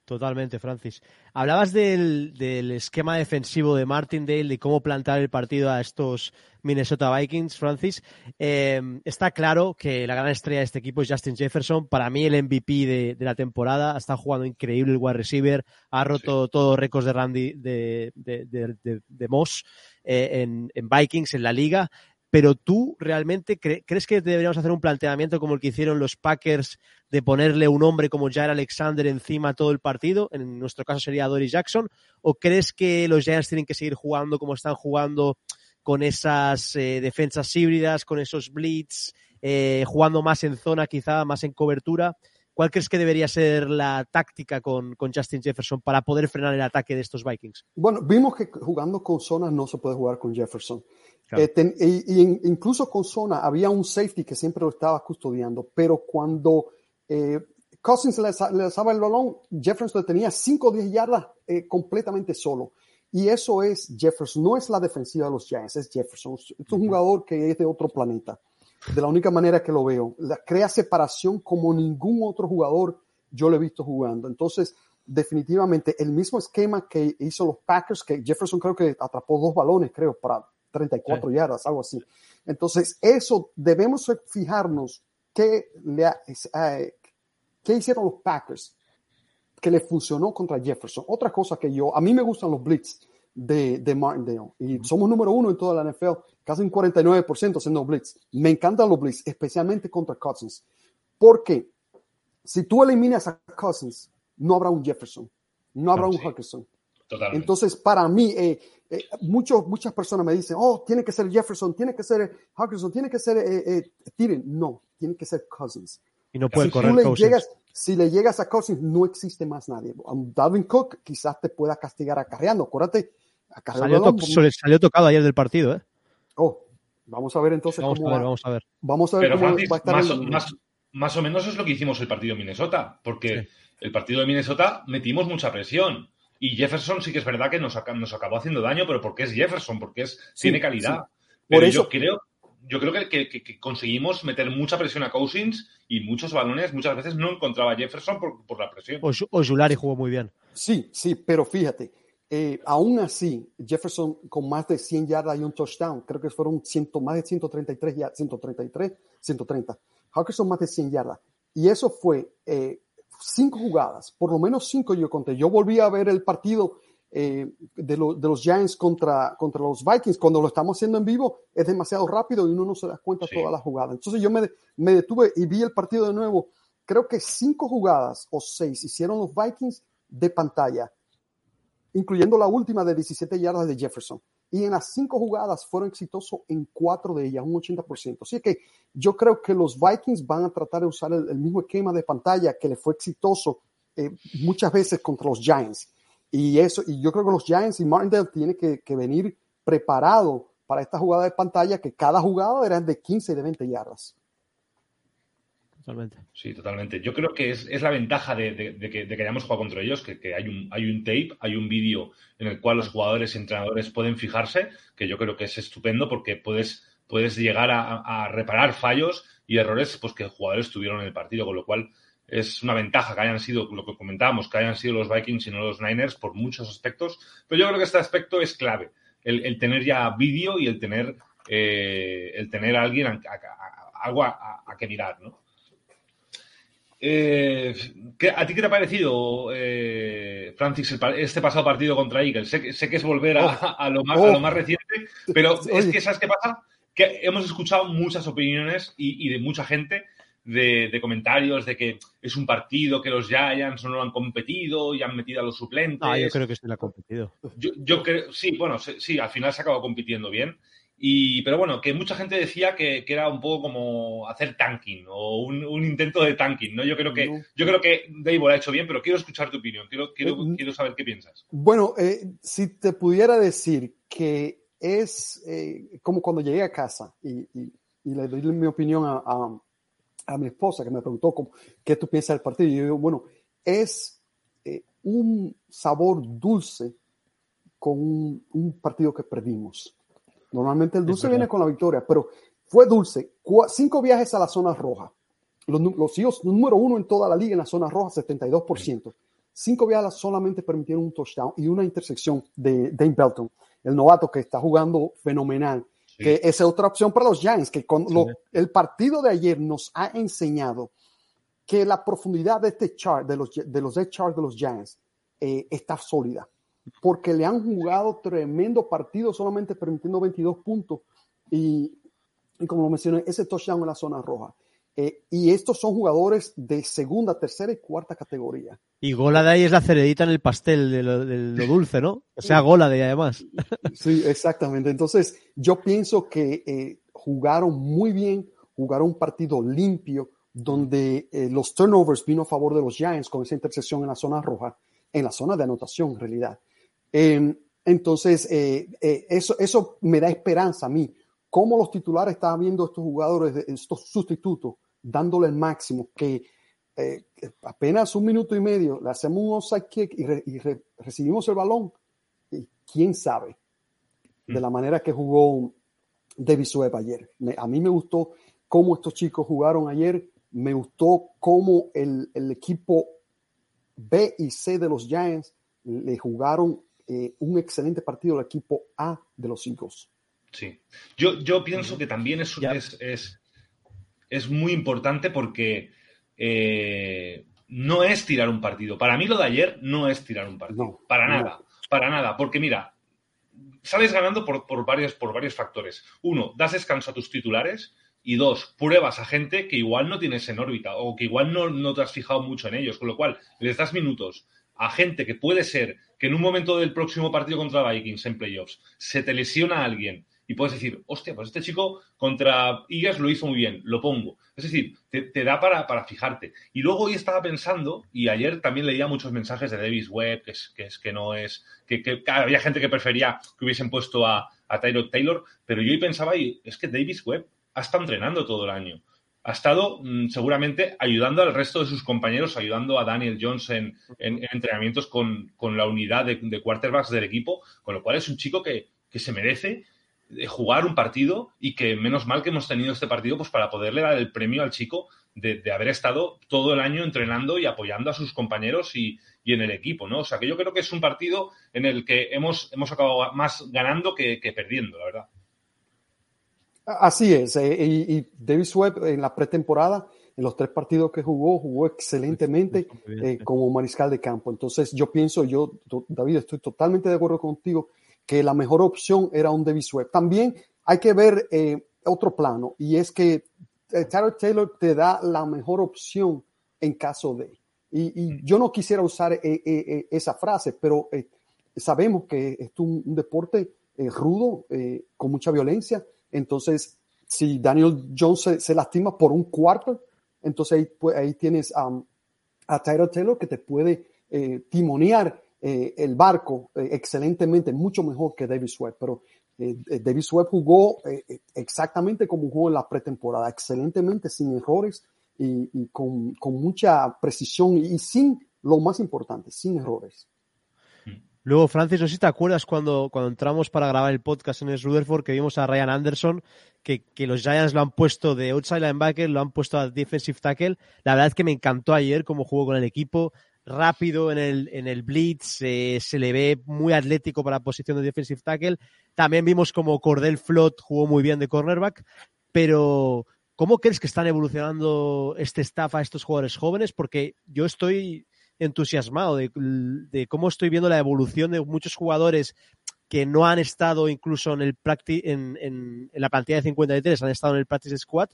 Totalmente, Francis. Hablabas del, del esquema defensivo de Martindale, de cómo plantar el partido a estos Minnesota Vikings, Francis. Eh, está claro que la gran estrella de este equipo es Justin Jefferson. Para mí, el MVP de, de la temporada. Está jugando increíble el wide receiver. Ha roto todos los récords de Randy de, de, de, de- de Moss eh, en, en Vikings, en la liga. Pero tú realmente cre- crees que deberíamos hacer un planteamiento como el que hicieron los Packers de ponerle un hombre como Jair Alexander encima todo el partido, en nuestro caso sería Dory Jackson, o crees que los Giants tienen que seguir jugando como están jugando con esas eh, defensas híbridas, con esos blitz, eh, jugando más en zona quizá, más en cobertura? ¿Cuál crees que debería ser la táctica con, con Justin Jefferson para poder frenar el ataque de estos Vikings? Bueno, vimos que jugando con zona no se puede jugar con Jefferson. Claro. Eh, ten- y, y in- incluso con zona había un safety que siempre lo estaba custodiando, pero cuando eh, Cousins le, lanzaba el balón, Jefferson le tenía 5 o 10 yardas eh, completamente solo. Y eso es Jefferson, no es la defensiva de los Giants, es Jefferson. Es un jugador que es de otro planeta. De la única manera que lo veo. La, crea separación como ningún otro jugador yo lo he visto jugando. Entonces, definitivamente, el mismo esquema que hizo los Packers, que Jefferson creo que atrapó dos balones, creo, para 34 yardas, algo así. Entonces, eso debemos fijarnos qué, le eh, qué hicieron los Packers que le funcionó contra Jefferson. Otra cosa que yo, a mí me gustan los blitz de, de Martindale y somos número uno en toda la NFL, casi un 49% haciendo blitz. Me encantan los blitz, especialmente contra Cousins. Porque si tú eliminas a Cousins, no habrá un Jefferson, no habrá Ah, un sí. Hawkinson. Totalmente. Entonces, para mí, eh, eh, muchos, muchas personas me dicen, oh, tiene que ser Jefferson, tiene que ser Hawkinson, tiene que ser eh, eh, Thielen. No, tiene que ser Cousins. Y no puede Si correr tú le Cousins. llegas, si le llegas a Cousins, no existe más nadie. Um, Dalvin Cook quizás te pueda castigar acarreando. Acuérdate, acarreando Salió, to- salió tocado ayer del partido, ¿eh? Oh, vamos a ver entonces Vamos cómo a ver, va. vamos a ver. Vamos a ver Pero cómo Francis, va a estar más, el- o- más, más o menos es lo que hicimos el partido de Minnesota, porque Sí. el partido de Minnesota metimos mucha presión. Y Jefferson sí que es verdad que nos, aca- nos acabó haciendo daño, pero porque es Jefferson, porque es, Sí, tiene calidad. sí. Pero Por yo eso- creo, yo creo que, que- que- que conseguimos meter mucha presión a Cousins y muchos balones muchas veces no encontraba a Jefferson por, por la presión. O, Ju- o Julari jugó muy bien. Sí, sí, pero fíjate, eh, aún así, Jefferson con más de 100 yardas y un touchdown, creo que fueron 100, más de 133 yardas, 133, 130. Hawkinson más de 100 yardas. Y eso fue eh, cinco jugadas, por lo menos cinco yo conté. Yo volví a ver el partido eh, de, lo- de los Giants contra, contra los Vikings. Cuando lo estamos haciendo en vivo es demasiado rápido y uno no se da cuenta Sí. todas las jugadas. Entonces yo me, me detuve y vi el partido de nuevo. Creo que cinco jugadas o seis hicieron los Vikings de pantalla, incluyendo la última de 17 yardas de Jefferson. Y en las cinco jugadas fueron exitosos en cuatro de ellas, un 80%. Así que yo creo que los Vikings van a tratar de usar el, mismo esquema de pantalla que le fue exitoso eh, muchas veces contra los Giants. Y eso, y yo creo que los Giants y Martindale tienen que, que venir preparado para esta jugada de pantalla, que cada jugada era de 15 y de 20 yardas. Totalmente. Sí, totalmente. Yo creo que es, la ventaja de, que, hayamos jugado contra ellos, que, hay, un, hay un tape, hay un vídeo en el cual los jugadores y entrenadores pueden fijarse, que yo creo que es estupendo porque puedes, puedes llegar a, reparar fallos y errores pues, que jugadores tuvieron en el partido, con lo cual es una ventaja que hayan sido, lo que comentábamos, que hayan sido los Vikings y no los Niners por muchos aspectos, pero yo creo que este aspecto es clave, el, tener ya vídeo y el tener, eh, el tener a alguien algo a, que mirar, ¿no? Eh, ¿A ti qué te ha parecido, eh, Francis, este pasado partido contra Eagles? Sé, que es volver a, oh. lo más, lo más, reciente, pero es que, ¿sabes qué pasa? Que hemos escuchado muchas opiniones y, de mucha gente de, comentarios de que es un partido que los Giants no lo han competido y han metido a los suplentes. Ah, yo creo que sí lo ha competido. Yo, creo, sí, bueno, sí, al final se ha acabado compitiendo bien. Y, pero bueno, que mucha gente decía que, era un poco como hacer tanking o un, intento de tanking, ¿no? Yo creo que, yo creo que Dave lo ha hecho bien, pero quiero escuchar tu opinión, quiero, quiero, eh, quiero saber qué piensas. Bueno, eh, si te pudiera decir que es eh, como cuando llegué a casa y, le doy mi opinión a, a, mi esposa que me preguntó qué tú piensas del partido, y yo digo, bueno, es un sabor dulce con un partido que perdimos Normalmente el dulce viene con la victoria, pero fue dulce. cinco viajes a la zona roja. Los, los hijos número uno en toda la liga en la zona roja, 72%. Cinco viajes solamente permitieron un touchdown y una intersección de Dane Belton, el novato que está jugando fenomenal. Que esa es otra opción para los Giants, que con el partido de ayer nos ha enseñado que la profundidad de este chart, de los, de los chart de los Giants, eh, está sólida porque le han jugado tremendo partido, solamente permitiendo 22 puntos. Y, como lo mencioné, ese touchdown en la zona roja. Eh, y estos son jugadores de segunda, tercera y cuarta categoría. Y Gola de ahí es la ceredita en el pastel de lo, dulce, ¿no? O sea, Gola de ahí además. Sí, exactamente. Entonces, yo pienso que eh, jugaron muy bien, jugaron un partido limpio, donde eh, los turnovers vino a favor de los Giants con esa intersección en la zona roja, en la zona de anotación en realidad. Em, entonces, eh, eh, eso, eso me da esperanza a mí. Cómo los titulares estaban viendo estos jugadores, estos sustitutos, dándole el máximo, que eh, apenas un minuto y medio le hacemos un offside kick y, recibimos el balón. Y quién sabe de la manera que jugó Davis Webb ayer. a mí me gustó cómo estos chicos jugaron ayer. Me gustó cómo el, el equipo B y C de los Giants le jugaron eh, un excelente partido del equipo A de los Eagles. Sí, yo, yo pienso que también es, es, es, muy importante porque eh, no es tirar un partido. Para mí lo de ayer no es tirar un partido. para nada, para nada. Porque mira, sales ganando por, por, varios, por varios factores. Uno, das descanso a tus titulares. Y dos, pruebas a gente que igual no tienes en órbita o que igual no, no te has fijado mucho en ellos. Con lo cual, les das minutos a gente que puede ser que en un momento del próximo partido contra Vikings en playoffs se te lesiona a alguien y puedes decir, hostia, pues este chico contra Eagles lo hizo muy bien, lo pongo. Es decir, te, da para, para, fijarte. Y luego hoy estaba pensando, y ayer también leía muchos mensajes de Davis Webb, que es que, no es, que, había gente que prefería que hubiesen puesto a, a Tyrod Taylor, pero yo hoy pensaba, y es que Davis Webb ha estado entrenando todo el año ha estado mm, seguramente ayudando al resto de sus compañeros, ayudando a Daniel Jones en, entrenamientos con, la unidad de, quarterbacks del equipo, con lo cual es un chico que, se merece eh, jugar un partido y que menos mal que hemos tenido este partido pues para poderle dar el premio al chico de, haber estado todo el año entrenando y apoyando a sus compañeros y, en el equipo, ¿no? O sea que yo creo que es un partido en el que hemos, hemos acabado más ganando que perdiendo, la verdad. Así es, eh, y, Davis Webb en la pretemporada, en los tres partidos que jugó, jugó excelentemente eh, como mariscal de campo. Entonces yo pienso, yo, David, estoy totalmente de acuerdo contigo, que la mejor opción era un Davis Webb. También hay que ver eh, otro plano, y es que Tyler Taylor te da la mejor opción en caso de. Y, yo no quisiera usar esa frase, pero sabemos que es un, un deporte rudo, con mucha violencia, entonces, si Daniel Jones se, lastima por un cuarto, entonces ahí, pues, ahí tienes a Tyler Taylor que te puede eh, timonear eh, el barco eh, excelentemente, mucho mejor que Davis Webb. Pero Davis Webb jugó exactamente como jugó en la pretemporada, excelentemente, sin errores, y, con, mucha precisión y sin, lo más importante, sin errores. Luego, Francis, no sé si te acuerdas cuando, cuando entramos para grabar el podcast en Rutherford que vimos a Ryan Anderson, que, que, los Giants lo han puesto de outside linebacker, lo han puesto a defensive tackle. La verdad es que me encantó ayer cómo jugó con el equipo, rápido en el, en el blitz, eh, se le ve muy atlético para la posición de defensive tackle. También vimos como Cordell Flott jugó muy bien de cornerback, pero ¿cómo crees que están evolucionando este staff a estos jugadores jóvenes? Porque yo estoy entusiasmado de, cómo estoy viendo la evolución de muchos jugadores que no han estado incluso en, el en, en, la plantilla de 53, han estado en el practice squad,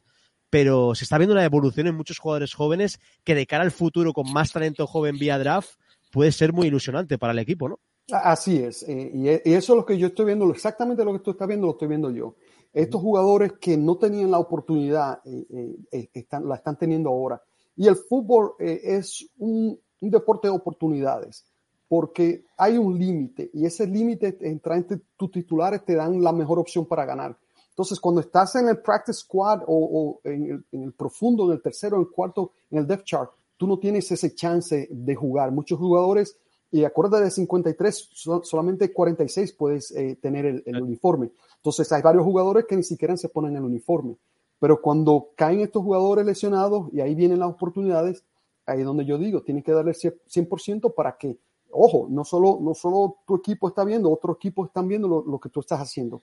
pero se está viendo una evolución en muchos jugadores jóvenes que de cara al futuro con más talento joven vía draft puede ser muy ilusionante para el equipo, ¿no? Así es, eh, y, eso es lo que yo estoy viendo, exactamente lo que tú estás viendo lo estoy viendo yo. Estos jugadores que no tenían la oportunidad, eh, eh, están, la están teniendo ahora. Y el fútbol es un, un deporte de oportunidades, porque hay un límite y ese límite entra entre tus titulares te dan la mejor opción para ganar. Entonces, cuando estás en el practice squad o, en, el, profundo, en el tercero, en el cuarto, en el depth chart, tú no tienes ese chance de jugar. Muchos jugadores, y acuérdate de 53, solamente 46 puedes eh, tener el, el, uniforme. Entonces, hay varios jugadores que ni siquiera se ponen el uniforme. Pero cuando caen estos jugadores lesionados y ahí vienen las oportunidades, ahí es donde yo digo, tienes que darle 100% para que, ojo, no solo, no solo tu equipo está viendo, otros equipos están viendo lo, que tú estás haciendo.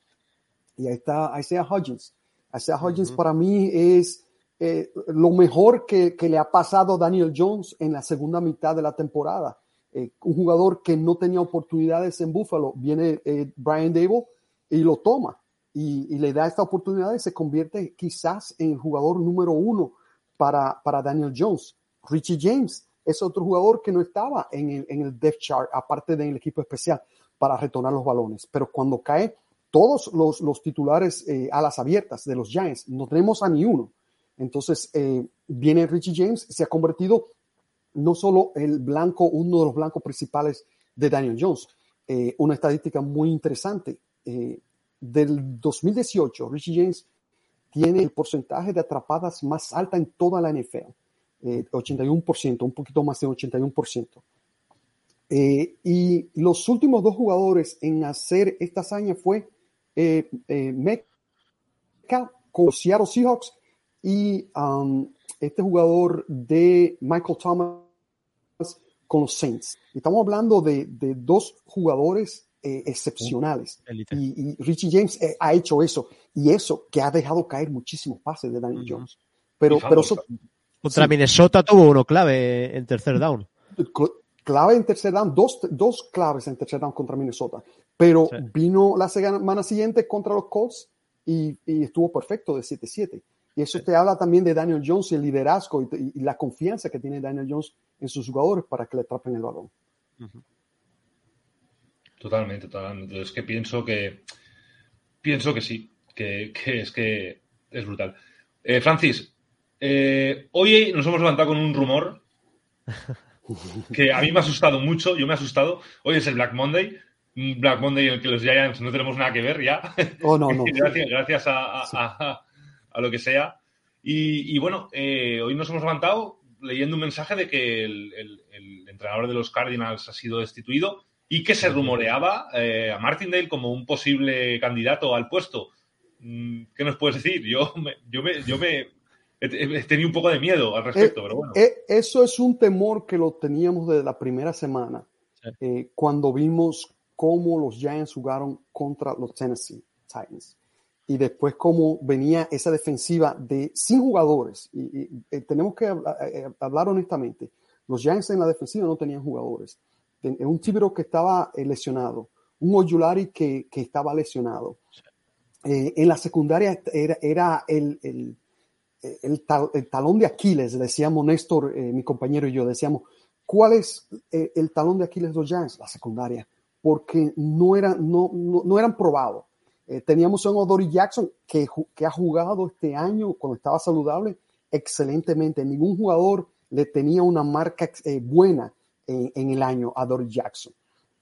Y ahí está Isaiah Hodgins. Isaiah Hodgins para mí es eh, lo mejor que, que, le ha pasado a Daniel Jones en la segunda mitad de la temporada. Eh, un jugador que no tenía oportunidades en Buffalo, viene eh, Brian Dable y lo toma y, y, le da esta oportunidad y se convierte quizás en el jugador número uno para, para Daniel Jones. Richie James es otro jugador que no estaba en el, en el depth chart, aparte del equipo especial, para retornar los balones. Pero cuando cae todos los, titulares eh, a las abiertas de los Giants, no tenemos a ni uno. Entonces eh, viene Richie James, se ha convertido no solo el blanco, uno de los blancos principales de Daniel Jones. Eh, una estadística muy interesante. del 2018, Richie James tiene el porcentaje de atrapadas más alta en toda la NFL. 81%, eh, un poquito más de 81%. Eh, y los últimos dos jugadores en hacer esta hazaña fue eh, eh con Seattle Seahawks y um, este jugador de Michael Thomas con los Saints. Estamos hablando de, dos jugadores excepcionales. Y, Richie James ha hecho eso. Y eso que ha dejado caer muchísimos pases de Daniel Jones. Pero, pero contra Minnesota tuvo uno clave en tercer down. Clave en tercer down, dos, dos claves en tercer down contra Minnesota. Pero vino la semana siguiente contra los Colts y, estuvo perfecto de 7-7. Y eso te habla también de Daniel Jones y el liderazgo y, la confianza que tiene Daniel Jones en sus jugadores para que le atrapen el balón. Totalmente, totalmente. Es que pienso que pienso que sí, que, es que es brutal. Eh, Francis, eh, hoy nos hemos levantado con un rumor que a mí me ha asustado mucho. Yo me he asustado. Hoy es el Black Monday. Black Monday en el que los Giants no tenemos nada que ver ya. Oh, no, no. gracias, a, lo que sea. Y, bueno, eh, hoy nos hemos levantado leyendo un mensaje de que el, entrenador de los Cardinals ha sido destituido y que se rumoreaba eh, a Martindale como un posible candidato al puesto. Mm, ¿Qué nos puedes decir? Yo yo me, yo me, Tenía un poco de miedo al respecto, eh, pero bueno. Eh, eso es un temor que lo teníamos desde la primera semana, eh, cuando vimos cómo los Giants jugaron contra los Tennessee Titans. Y después cómo venía esa defensiva de sin jugadores. Y, tenemos que hablar, honestamente. Los Giants en la defensiva no tenían jugadores. Un Tibero que estaba lesionado. Un Oyulari que, que estaba lesionado. en la secundaria era, era el, el el, talón de Aquiles, decíamos Néstor, eh, mi compañero y yo, decíamos, ¿cuál es eh, el talón de Aquiles de los Giants? La secundaria, porque no, era, no, no, eran probados. Eh, teníamos a Odori Jackson que, ha jugado este año cuando estaba saludable excelentemente. Ningún jugador le tenía una marca buena en el año a Dory Jackson.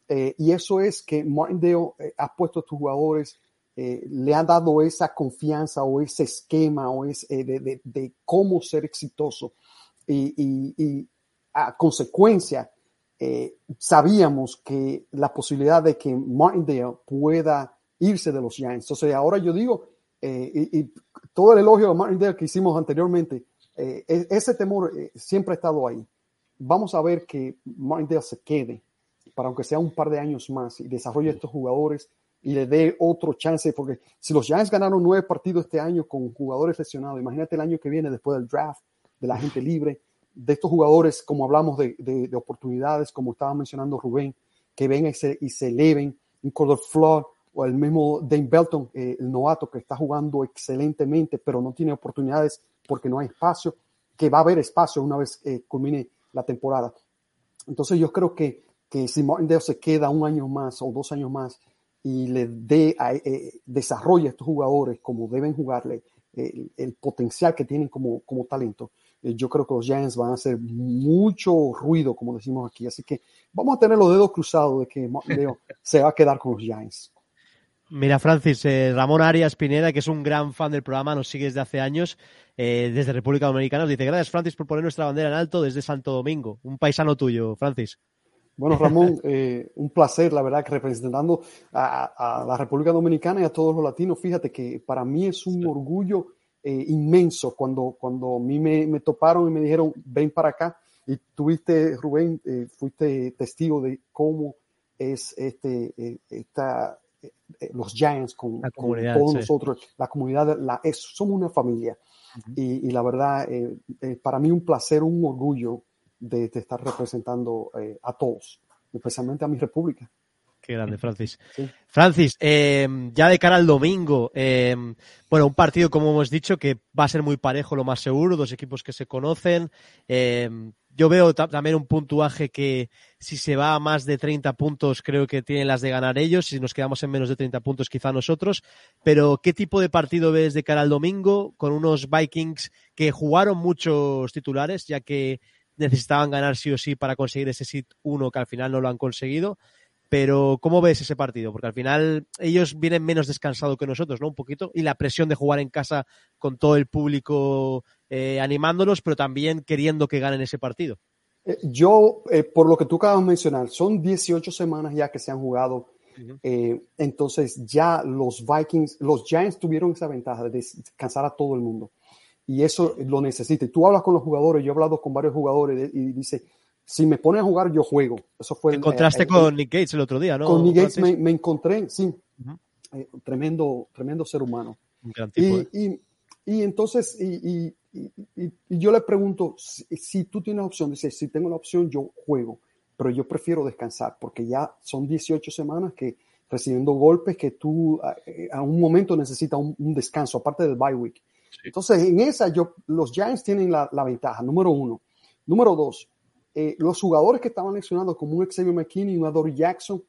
y eso es que Martindale ha puesto a estos jugadores eh, le ha dado esa confianza o ese esquema o es, eh, de, de, cómo ser exitoso. Y, y, a consecuencia, eh, sabíamos que la posibilidad de que Martindale pueda irse de los Giants. Entonces, ahora yo digo, y, y, todo el elogio de Martindale que hicimos anteriormente, e, ese temor siempre ha estado ahí. Vamos a ver que Martindale se quede para aunque sea un par de años más y desarrolle estos jugadores y le dé otro chance, porque si los Giants ganaron nueve partidos este año con jugadores lesionados, imagínate el año que viene después del draft, de la gente libre, de estos jugadores, como hablamos de, de, oportunidades, como estaba mencionando Rubén, que vengan y se, y se eleven, un Cordell Flood o el mismo Dane Belton, eh, el novato que está jugando excelentemente, pero no tiene oportunidades porque no hay espacio, que va a haber espacio una vez eh, culmine la temporada. Entonces yo creo que, que si Martindale se queda un año más o dos años más, y le dé, eh, desarrolle a estos jugadores como deben jugarle, eh, el potencial que tienen como, como talento, eh, yo creo que los Giants van a hacer mucho ruido, como decimos aquí. Así que vamos a tener los dedos cruzados de que Leo se va a quedar con los Giants. Mira, Francis, Ramón Arias Pineda, que es un gran fan del programa, nos sigue desde hace años, desde República Dominicana, nos dice, gracias Francis por poner nuestra bandera en alto desde Santo Domingo. Un paisano tuyo, Francis. Bueno, Ramón, eh, un placer, la verdad, que representando a, la República Dominicana y a todos los latinos, fíjate que para mí es un orgullo eh, inmenso. Cuando, cuando a mí me, toparon y me dijeron, ven para acá, y tuviste, Rubén, eh, fuiste testigo de cómo es este, esta, los Giants con, todos nosotros, la comunidad, la, es, somos una familia. y, y, la verdad, para mí un placer, un orgullo de, estar representando eh, a todos, especialmente a mi república. Qué grande, Francis. Francis, eh, ya de cara al domingo, eh, bueno, un partido, como hemos dicho, que va a ser muy parejo, lo más seguro, dos equipos que se conocen. yo veo también un puntuaje que si se va a más de 30 puntos, creo que tienen las de ganar ellos. Si nos quedamos en menos de 30 puntos, quizá nosotros. Pero, ¿qué tipo de partido ves de cara al domingo con unos Vikings que jugaron muchos titulares, ya que necesitaban ganar sí o sí para conseguir ese sit 1 que al final no lo han conseguido. Pero, ¿cómo ves ese partido? Porque al final ellos vienen menos descansados que nosotros, ¿no? Un poquito. Y la presión de jugar en casa con todo el público eh, animándolos, pero también queriendo que ganen ese partido. Eh, yo, eh, por lo que tú acabas de mencionar, son 18 semanas ya que se han jugado. entonces, ya los Vikings, los Giants tuvieron esa ventaja de descansar a todo el mundo y eso lo necesita. Y tú hablas con los jugadores, yo he hablado con varios jugadores y dice, si me pones a jugar, yo juego. Eso fue. Te encontraste con Nick Gates el otro día, ¿no? Con Nick Gates me, encontré, sí. Eh, tremendo, tremendo ser humano. ¿eh? y, y, entonces, y, yo le pregunto, si, tú tienes opción, dice, si tengo la opción, yo juego, pero yo prefiero descansar porque ya son 18 semanas que recibiendo golpes que tú a, eh, a un momento necesitas un, un, descanso, aparte del bye week. Entonces, en esa, yo, los Giants tienen la, ventaja, número uno. Número dos, eh, los jugadores que estaban lesionados, como un Xavier McKinney y un Adore Jackson,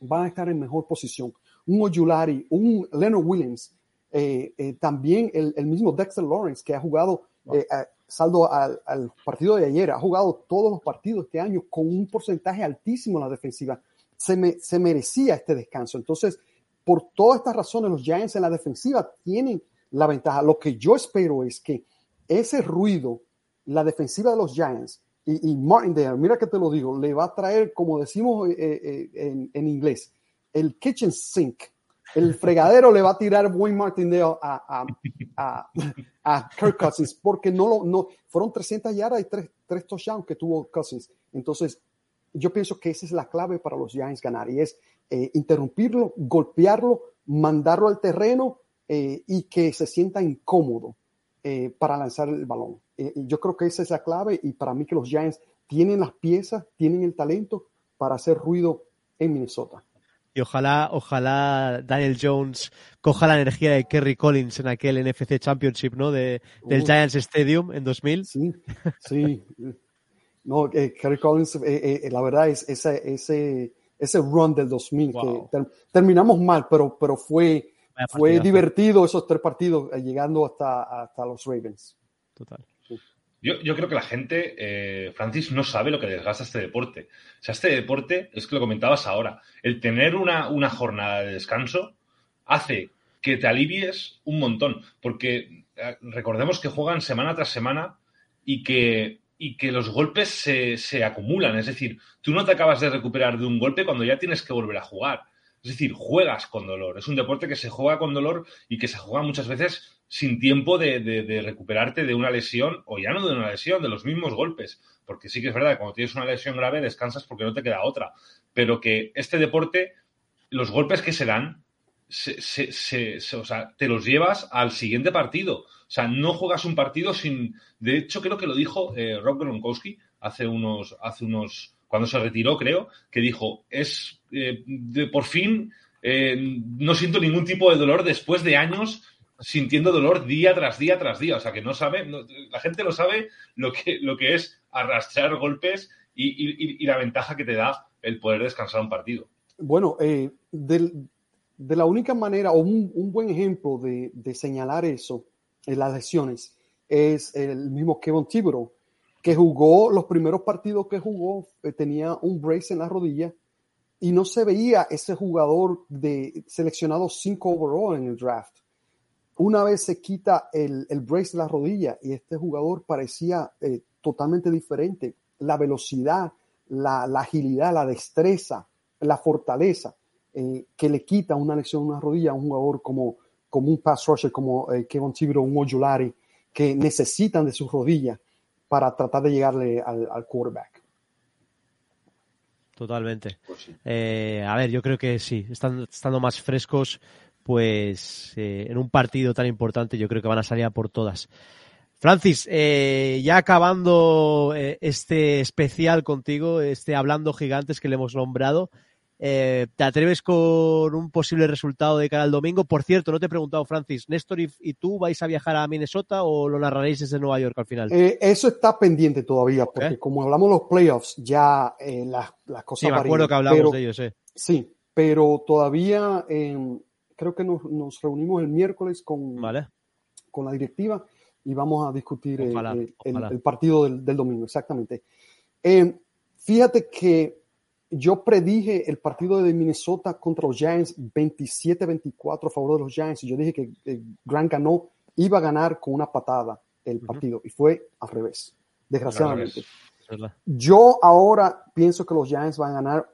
van a estar en mejor posición. Un Oyulari, un Leonard Williams, eh, eh, también el, mismo Dexter Lawrence, que ha jugado, saldo al, partido de ayer, ha jugado todos los partidos este año con un porcentaje altísimo en la defensiva. Se, me, se merecía este descanso. Entonces, por todas estas razones, los Giants en la defensiva tienen la ventaja. Lo que yo espero es que ese ruido, la defensiva de los Giants y, y Martindale, mira que te lo digo, le va a traer, como decimos eh, eh, en, en, inglés, el kitchen sink. El fregadero le va a tirar buen Martindale a, a, a, a Kirk Cousins porque no lo, no, fueron 300 yardas y tres, tres touchdowns que tuvo Cousins. Entonces, yo pienso que esa es la clave para los Giants ganar y es eh, interrumpirlo, golpearlo, mandarlo al terreno eh, y que se sienta incómodo eh, para lanzar el balón. Eh, yo creo que esa es la clave y para mí que los Giants tienen las piezas, tienen el talento para hacer ruido en Minnesota. Y ojalá, ojalá Daniel Jones coja la energía de Kerry Collins en aquel NFC Championship, ¿no? De, del Giants Stadium en 2000. Sí, sí. No, Kerry Collins, la verdad es ese, ese, ese run del 2000 que terminamos mal, pero, pero fue, fue divertido esos tres partidos eh, llegando hasta, hasta los Ravens. Total. Yo, yo, creo que la gente, eh, Francis, no sabe lo que desgasta este deporte. O sea, este deporte, es que lo comentabas ahora, el tener una, una jornada de descanso hace que te alivies un montón. Porque eh, recordemos que juegan semana tras semana y que, y que los golpes se, se acumulan. Es decir, tú no te acabas de recuperar de un golpe cuando ya tienes que volver a jugar. Es decir, juegas con dolor. Es un deporte que se juega con dolor y que se juega muchas veces sin tiempo de, recuperarte de una lesión, o ya no de una lesión, de los mismos golpes. Porque sí que es verdad que cuando tienes una lesión grave descansas porque no te queda otra. Pero que este deporte, los golpes que se dan, te los llevas al siguiente partido. O sea, no juegas un partido sin. De hecho, creo que lo dijo eh, Rob Gronkowski hace unos, hace unos. Cuando se retiró, creo, que dijo: es eh, de, por fin eh, no siento ningún tipo de dolor después de años sintiendo dolor día tras día tras día. O sea, que no sabe, no, la gente lo sabe lo que, lo que es arrastrar golpes y, y, y, la ventaja que te da el poder descansar un partido. Bueno, eh, de la única manera o un, un buen ejemplo de, de, señalar eso en las lesiones es el mismo Kevin Thibodeau, que jugó los primeros partidos que jugó, eh, tenía un brace en la rodilla y no se veía ese jugador de seleccionado 5 overall en el draft una vez se quita el, el, brace de la rodilla y este jugador parecía eh, totalmente diferente. La velocidad, la, agilidad, la destreza, la fortaleza eh, que le quita una lesión en una rodilla a un jugador como, como un pass rusher, como eh, Kevin Tibero, un Ojulari, que necesitan de sus rodillas para tratar de llegarle al, al quarterback. Totalmente. Pues sí. eh, a ver, yo creo que sí, están estando más frescos, pues eh, en un partido tan importante yo creo que van a salir a por todas. Francis, eh, ya acabando eh, este especial contigo, este Hablando Gigantes que le hemos nombrado, eh, ¿te atreves con un posible resultado de cara al domingo? Por cierto, no te he preguntado, Francis, ¿Néstor y, y tú vais a viajar a Minnesota o lo narraréis desde Nueva York al final? Eh, eso está pendiente todavía, porque okay. como hablamos de los playoffs, ya eh, las, las cosas Sí, me acuerdo varían, que hablamos pero, de ellos, eh. Sí, pero todavía creo que nos, nos, reunimos el miércoles con, vale. con la directiva y vamos a discutir ojalá, ojalá. El, partido del, del, domingo, exactamente. Fíjate que yo predije el partido de Minnesota contra los Giants 27-24 a favor de los Giants y yo dije que Grant ganó, iba a ganar con una patada el partido uh -huh. y fue al revés, desgraciadamente. Yo ahora pienso que los Giants van a ganar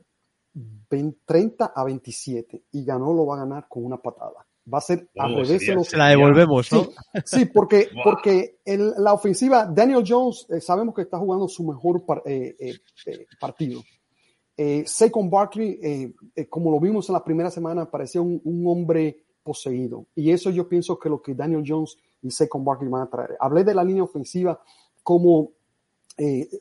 20, 30 a 27 y ganó lo va a ganar con una patada. Va a ser oh, al revés. Sería, los... Se la devolvemos, ¿no? Sí, sí porque, wow. porque el, la ofensiva, Daniel Jones, eh, sabemos que está jugando su mejor par, eh, eh, partido. Eh, Saquon Barkley, como lo vimos en la primera semana, parecía un, hombre poseído. Y eso yo pienso que lo que Daniel Jones y Saquon Barkley van a traer. Hablé de la línea ofensiva como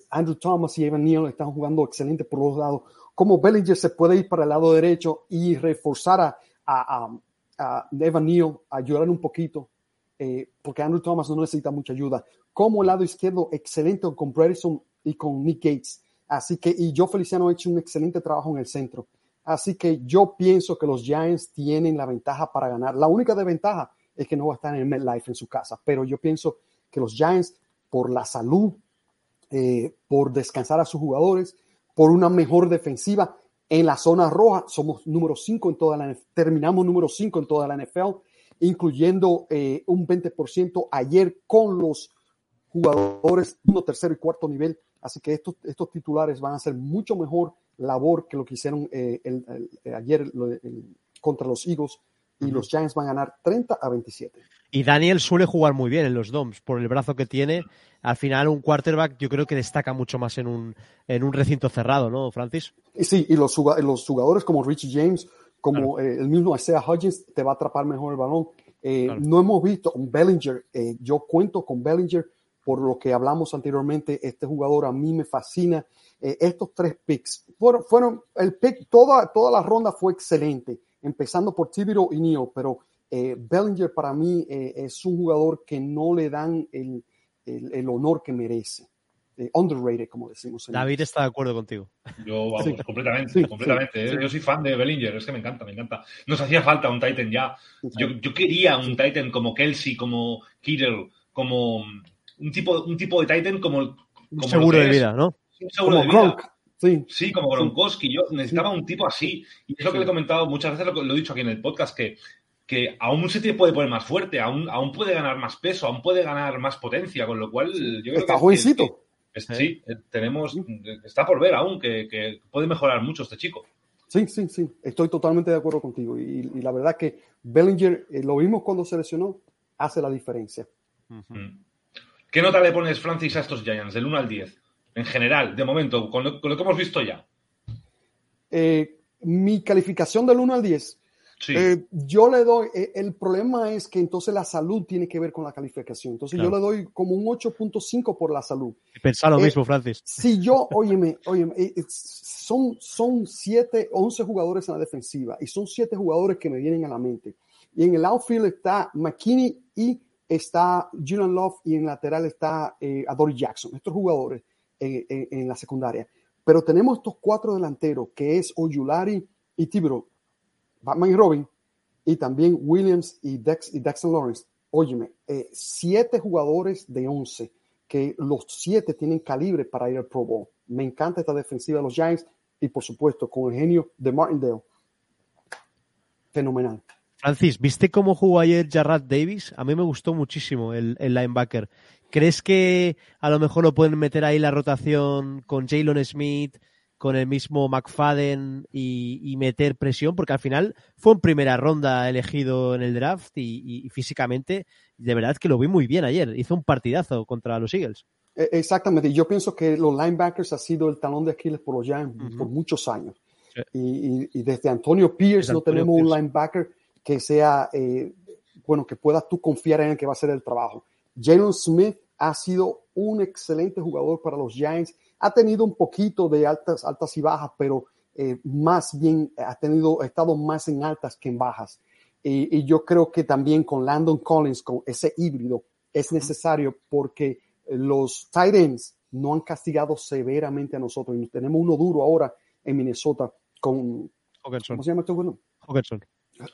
Andrew Thomas y Evan Neal están jugando excelente por los lados cómo Bellinger se puede ir para el lado derecho y reforzar a, a, a, a Evan Neal, ayudar un poquito, eh, porque Andrew Thomas no necesita mucha ayuda. Como el lado izquierdo, excelente con Bredison y con Nick Gates. Así que, y yo Feliciano ha hecho un excelente trabajo en el centro. Así que yo pienso que los Giants tienen la ventaja para ganar. La única desventaja es que no va a estar en MetLife en su casa, pero yo pienso que los Giants, por la salud, eh, por descansar a sus jugadores, por una mejor defensiva. En la zona roja somos número 5 en toda la terminamos número 5 en toda la NFL, incluyendo eh, un 20% ayer con los jugadores uno, tercero y cuarto nivel. Así que estos, estos titulares van a hacer mucho mejor labor que lo que hicieron eh, el, el, el, ayer el, contra los Eagles y uh -huh. los Giants van a ganar 30 a 27. Y Daniel suele jugar muy bien en los DOMs por el brazo que tiene. Al final, un quarterback yo creo que destaca mucho más en un, en un recinto cerrado, ¿no, Francis? Sí, y los, los jugadores como Richie James, como claro. eh, el mismo Isaiah Hodgins, te va a atrapar mejor el balón. Eh, claro. No hemos visto un Bellinger. Eh, yo cuento con Bellinger por lo que hablamos anteriormente. Este jugador a mí me fascina. Eh, estos tres picks fueron, fueron el pick, toda, toda la ronda fue excelente, empezando por Tibiro y Neo, pero eh, Bellinger para mí eh, es un jugador que no le dan el, el, el honor que merece. Eh, underrated, como decimos. En David está de acuerdo contigo. Yo, vamos, sí. completamente, sí, completamente. Sí, Yo soy fan de Bellinger, es que me encanta, me encanta. Nos hacía falta un Titan ya. Yo, yo quería un Titan como Kelsey, como Kittle, como un tipo, un tipo de Titan como. como seguro de vida, ¿no? Un seguro como de vida. Sí. sí, como Gronkowski. Yo necesitaba un tipo así. Y es lo que le he comentado muchas veces, lo, lo he dicho aquí en el podcast, que que aún se te puede poner más fuerte, aún, aún puede ganar más peso, aún puede ganar más potencia, con lo cual yo creo Está que... jovencito. sí, eh, tenemos, está por ver aún que, que, puede mejorar mucho este chico. Sí, sí, sí, estoy totalmente de acuerdo contigo. Y, y la verdad que Bellinger, eh, lo vimos cuando se lesionó, hace la diferencia. Uh -huh. ¿Qué nota le pones, Francis, a estos Giants, del 1 al 10? En general, de momento, con lo, con lo que hemos visto ya. Eh, mi calificación del 1 al 10. Sí. Eh, yo le doy, eh, el problema es que entonces la salud tiene que ver con la calificación. Entonces claro. yo le doy como un 8.5 por la salud. Pensá lo mismo, Francis. Si yo, óyeme, óyeme, son, son 7, 11 jugadores en la defensiva y son 7 jugadores que me vienen a la mente. Y en el outfield está McKinney y está Julian Love y en lateral está eh, Jackson, estos jugadores en, en, en, la secundaria. Pero tenemos estos cuatro delanteros que es Oyulari y Tibro, Batman y Robin, y también Williams y, Dex, y Dexter Lawrence. Óyeme, eh, siete jugadores de once, que los siete tienen calibre para ir al Pro Bowl. Me encanta esta defensiva de los Giants y por supuesto con el genio de Martindale. Fenomenal. Francis, ¿viste cómo jugó ayer Jarrad Davis? A mí me gustó muchísimo el, el, linebacker. ¿Crees que a lo mejor lo pueden meter ahí la rotación con Jalen Smith, con el mismo McFadden y, y, meter presión? Porque al final fue en primera ronda elegido en el draft y, y, y, físicamente, de verdad que lo vi muy bien ayer. Hizo un partidazo contra los Eagles. Exactamente. Yo pienso que los linebackers ha sido el talón de Aquiles por los Giants uh -huh. por muchos años. Sí. Y, desde Antonio Pierce desde no Antonio tenemos Pierce. un linebacker que sea, eh, bueno, que puedas tú confiar en el que va a hacer el trabajo. Jalen Smith ha sido un excelente jugador para los Giants. Ha tenido un poquito de altas, altas y bajas, pero eh, más bien ha tenido, ha estado más en altas que en bajas. Y, y, yo creo que también con Landon Collins, con ese híbrido, es necesario porque los tight ends no han castigado severamente a nosotros. Y tenemos uno duro ahora en Minnesota con... Hawkinson. ¿Cómo se llama este bueno? Hawkinson.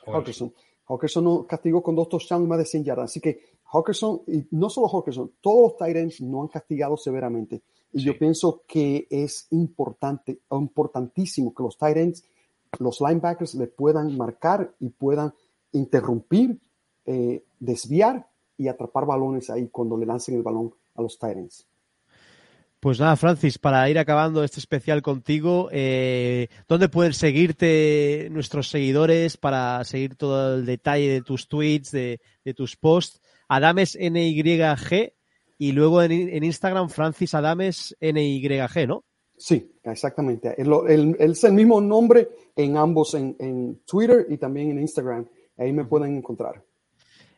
Hawkinson. Hawkinson no castigó con dos touchdowns más de 100 yardas. Así que Hawkinson, y no solo Hawkinson, todos los ends no han castigado severamente. Y sí. yo pienso que es importante, importantísimo que los ends, los linebackers le puedan marcar y puedan interrumpir, eh, desviar y atrapar balones ahí cuando le lancen el balón a los ends. Pues nada, Francis, para ir acabando este especial contigo, eh, ¿dónde pueden seguirte nuestros seguidores para seguir todo el detalle de tus tweets, de, de tus posts? Adames NYG y luego en, en, Instagram Francis Adames NYG, ¿no? Sí, exactamente. Él es el mismo nombre en ambos, en, en, Twitter y también en Instagram. Ahí me pueden encontrar.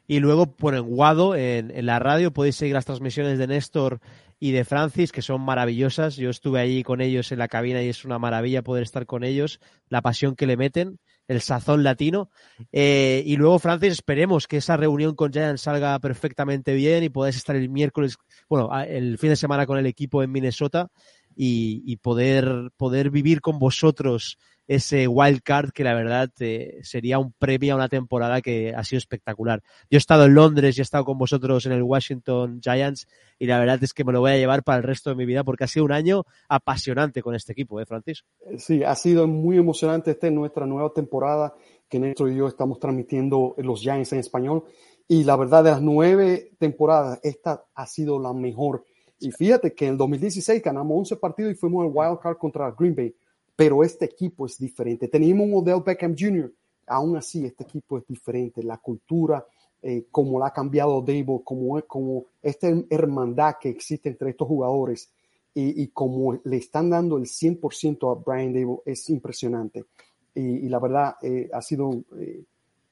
Y luego, bueno, en Guado, en, en la radio, podéis seguir las transmisiones de Néstor y de Francis, que son maravillosas. Yo estuve allí con ellos en la cabina y es una maravilla poder estar con ellos, la pasión que le meten, el sazón latino. Eh, y luego, Francis, esperemos que esa reunión con Giants salga perfectamente bien y podáis estar el miércoles, bueno, el fin de semana con el equipo en Minnesota y, y poder, poder vivir con vosotros ese wild card que la verdad eh, sería un premio a una temporada que ha sido espectacular. Yo he estado en Londres y he estado con vosotros en el Washington Giants y la verdad es que me lo voy a llevar para el resto de mi vida porque ha sido un año apasionante con este equipo, ¿eh, Francis? Sí, ha sido muy emocionante esta es nuestra nueva temporada que Néstor y yo estamos transmitiendo los Giants en español y la verdad de las nueve temporadas esta ha sido la mejor. Y fíjate que en el 2016 ganamos 11 partidos y fuimos al wild card contra Green Bay pero este equipo es diferente. Teníamos un Odell Beckham Jr., aún así este equipo es diferente. La cultura, eh, como la ha cambiado Dable, como, como esta hermandad que existe entre estos jugadores y, y como le están dando el 100% a Brian Dable es impresionante. Y, y la verdad eh, ha sido eh,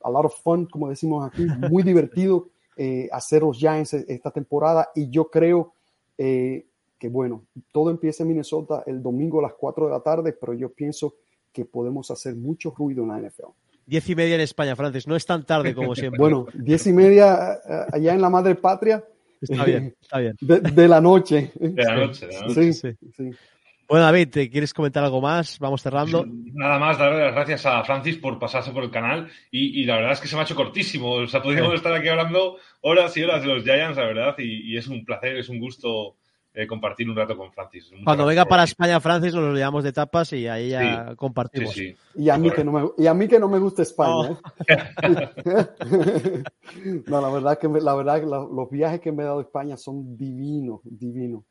a lot of fun, como decimos aquí, muy divertido eh, hacer los Giants esta temporada y yo creo eh, que bueno, todo empieza en Minnesota el domingo a las 4 de la tarde, pero yo pienso que podemos hacer mucho ruido en la NFL. Diez y media en España, Francis, no es tan tarde como siempre. bueno, diez y media allá en la madre patria. Está bien, está bien. De, de la noche. De la noche, de la noche. Sí, sí. sí. Bueno, David, ¿quieres comentar algo más? Vamos cerrando. Nada más, darle las gracias a Francis por pasarse por el canal y, y la verdad es que se me ha hecho cortísimo. O sea, podríamos sí. estar aquí hablando horas y horas de los Giants, la verdad, y, y es un placer, es un gusto eh, compartir un rato con Francis. Cuando venga para España, Francis, nos lo llevamos de tapas y ahí ya compartimos. Y, a mí que no me, y a mí que no me gusta España. ¿eh? no, la verdad que la verdad los viajes que me he dado a España son divinos, divinos.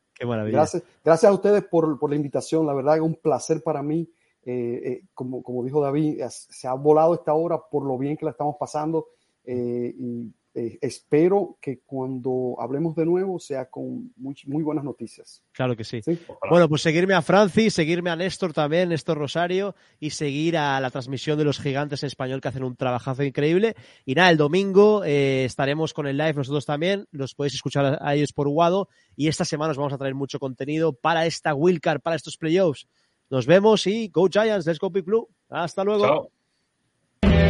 Gracias, gracias a ustedes por, por la invitación. La verdad es un placer para mí. Eh, como, como dijo David, se ha volado esta hora por lo bien que la estamos pasando. y eh, espero que cuando hablemos de nuevo sea con muy, muy buenas noticias. Claro que sí. Bueno, pues seguirme a Francis, seguirme a Néstor también, Néstor Rosario, y seguir a la transmisión de los gigantes en español que hacen un trabajazo increíble. Y nada, el domingo eh, estaremos con el live nosotros también, los podéis escuchar a ellos por Guado, y esta semana os vamos a traer mucho contenido para esta wildcard, para estos playoffs. Nos vemos y Go Giants, let's go Big Blue. Hasta luego. Chao.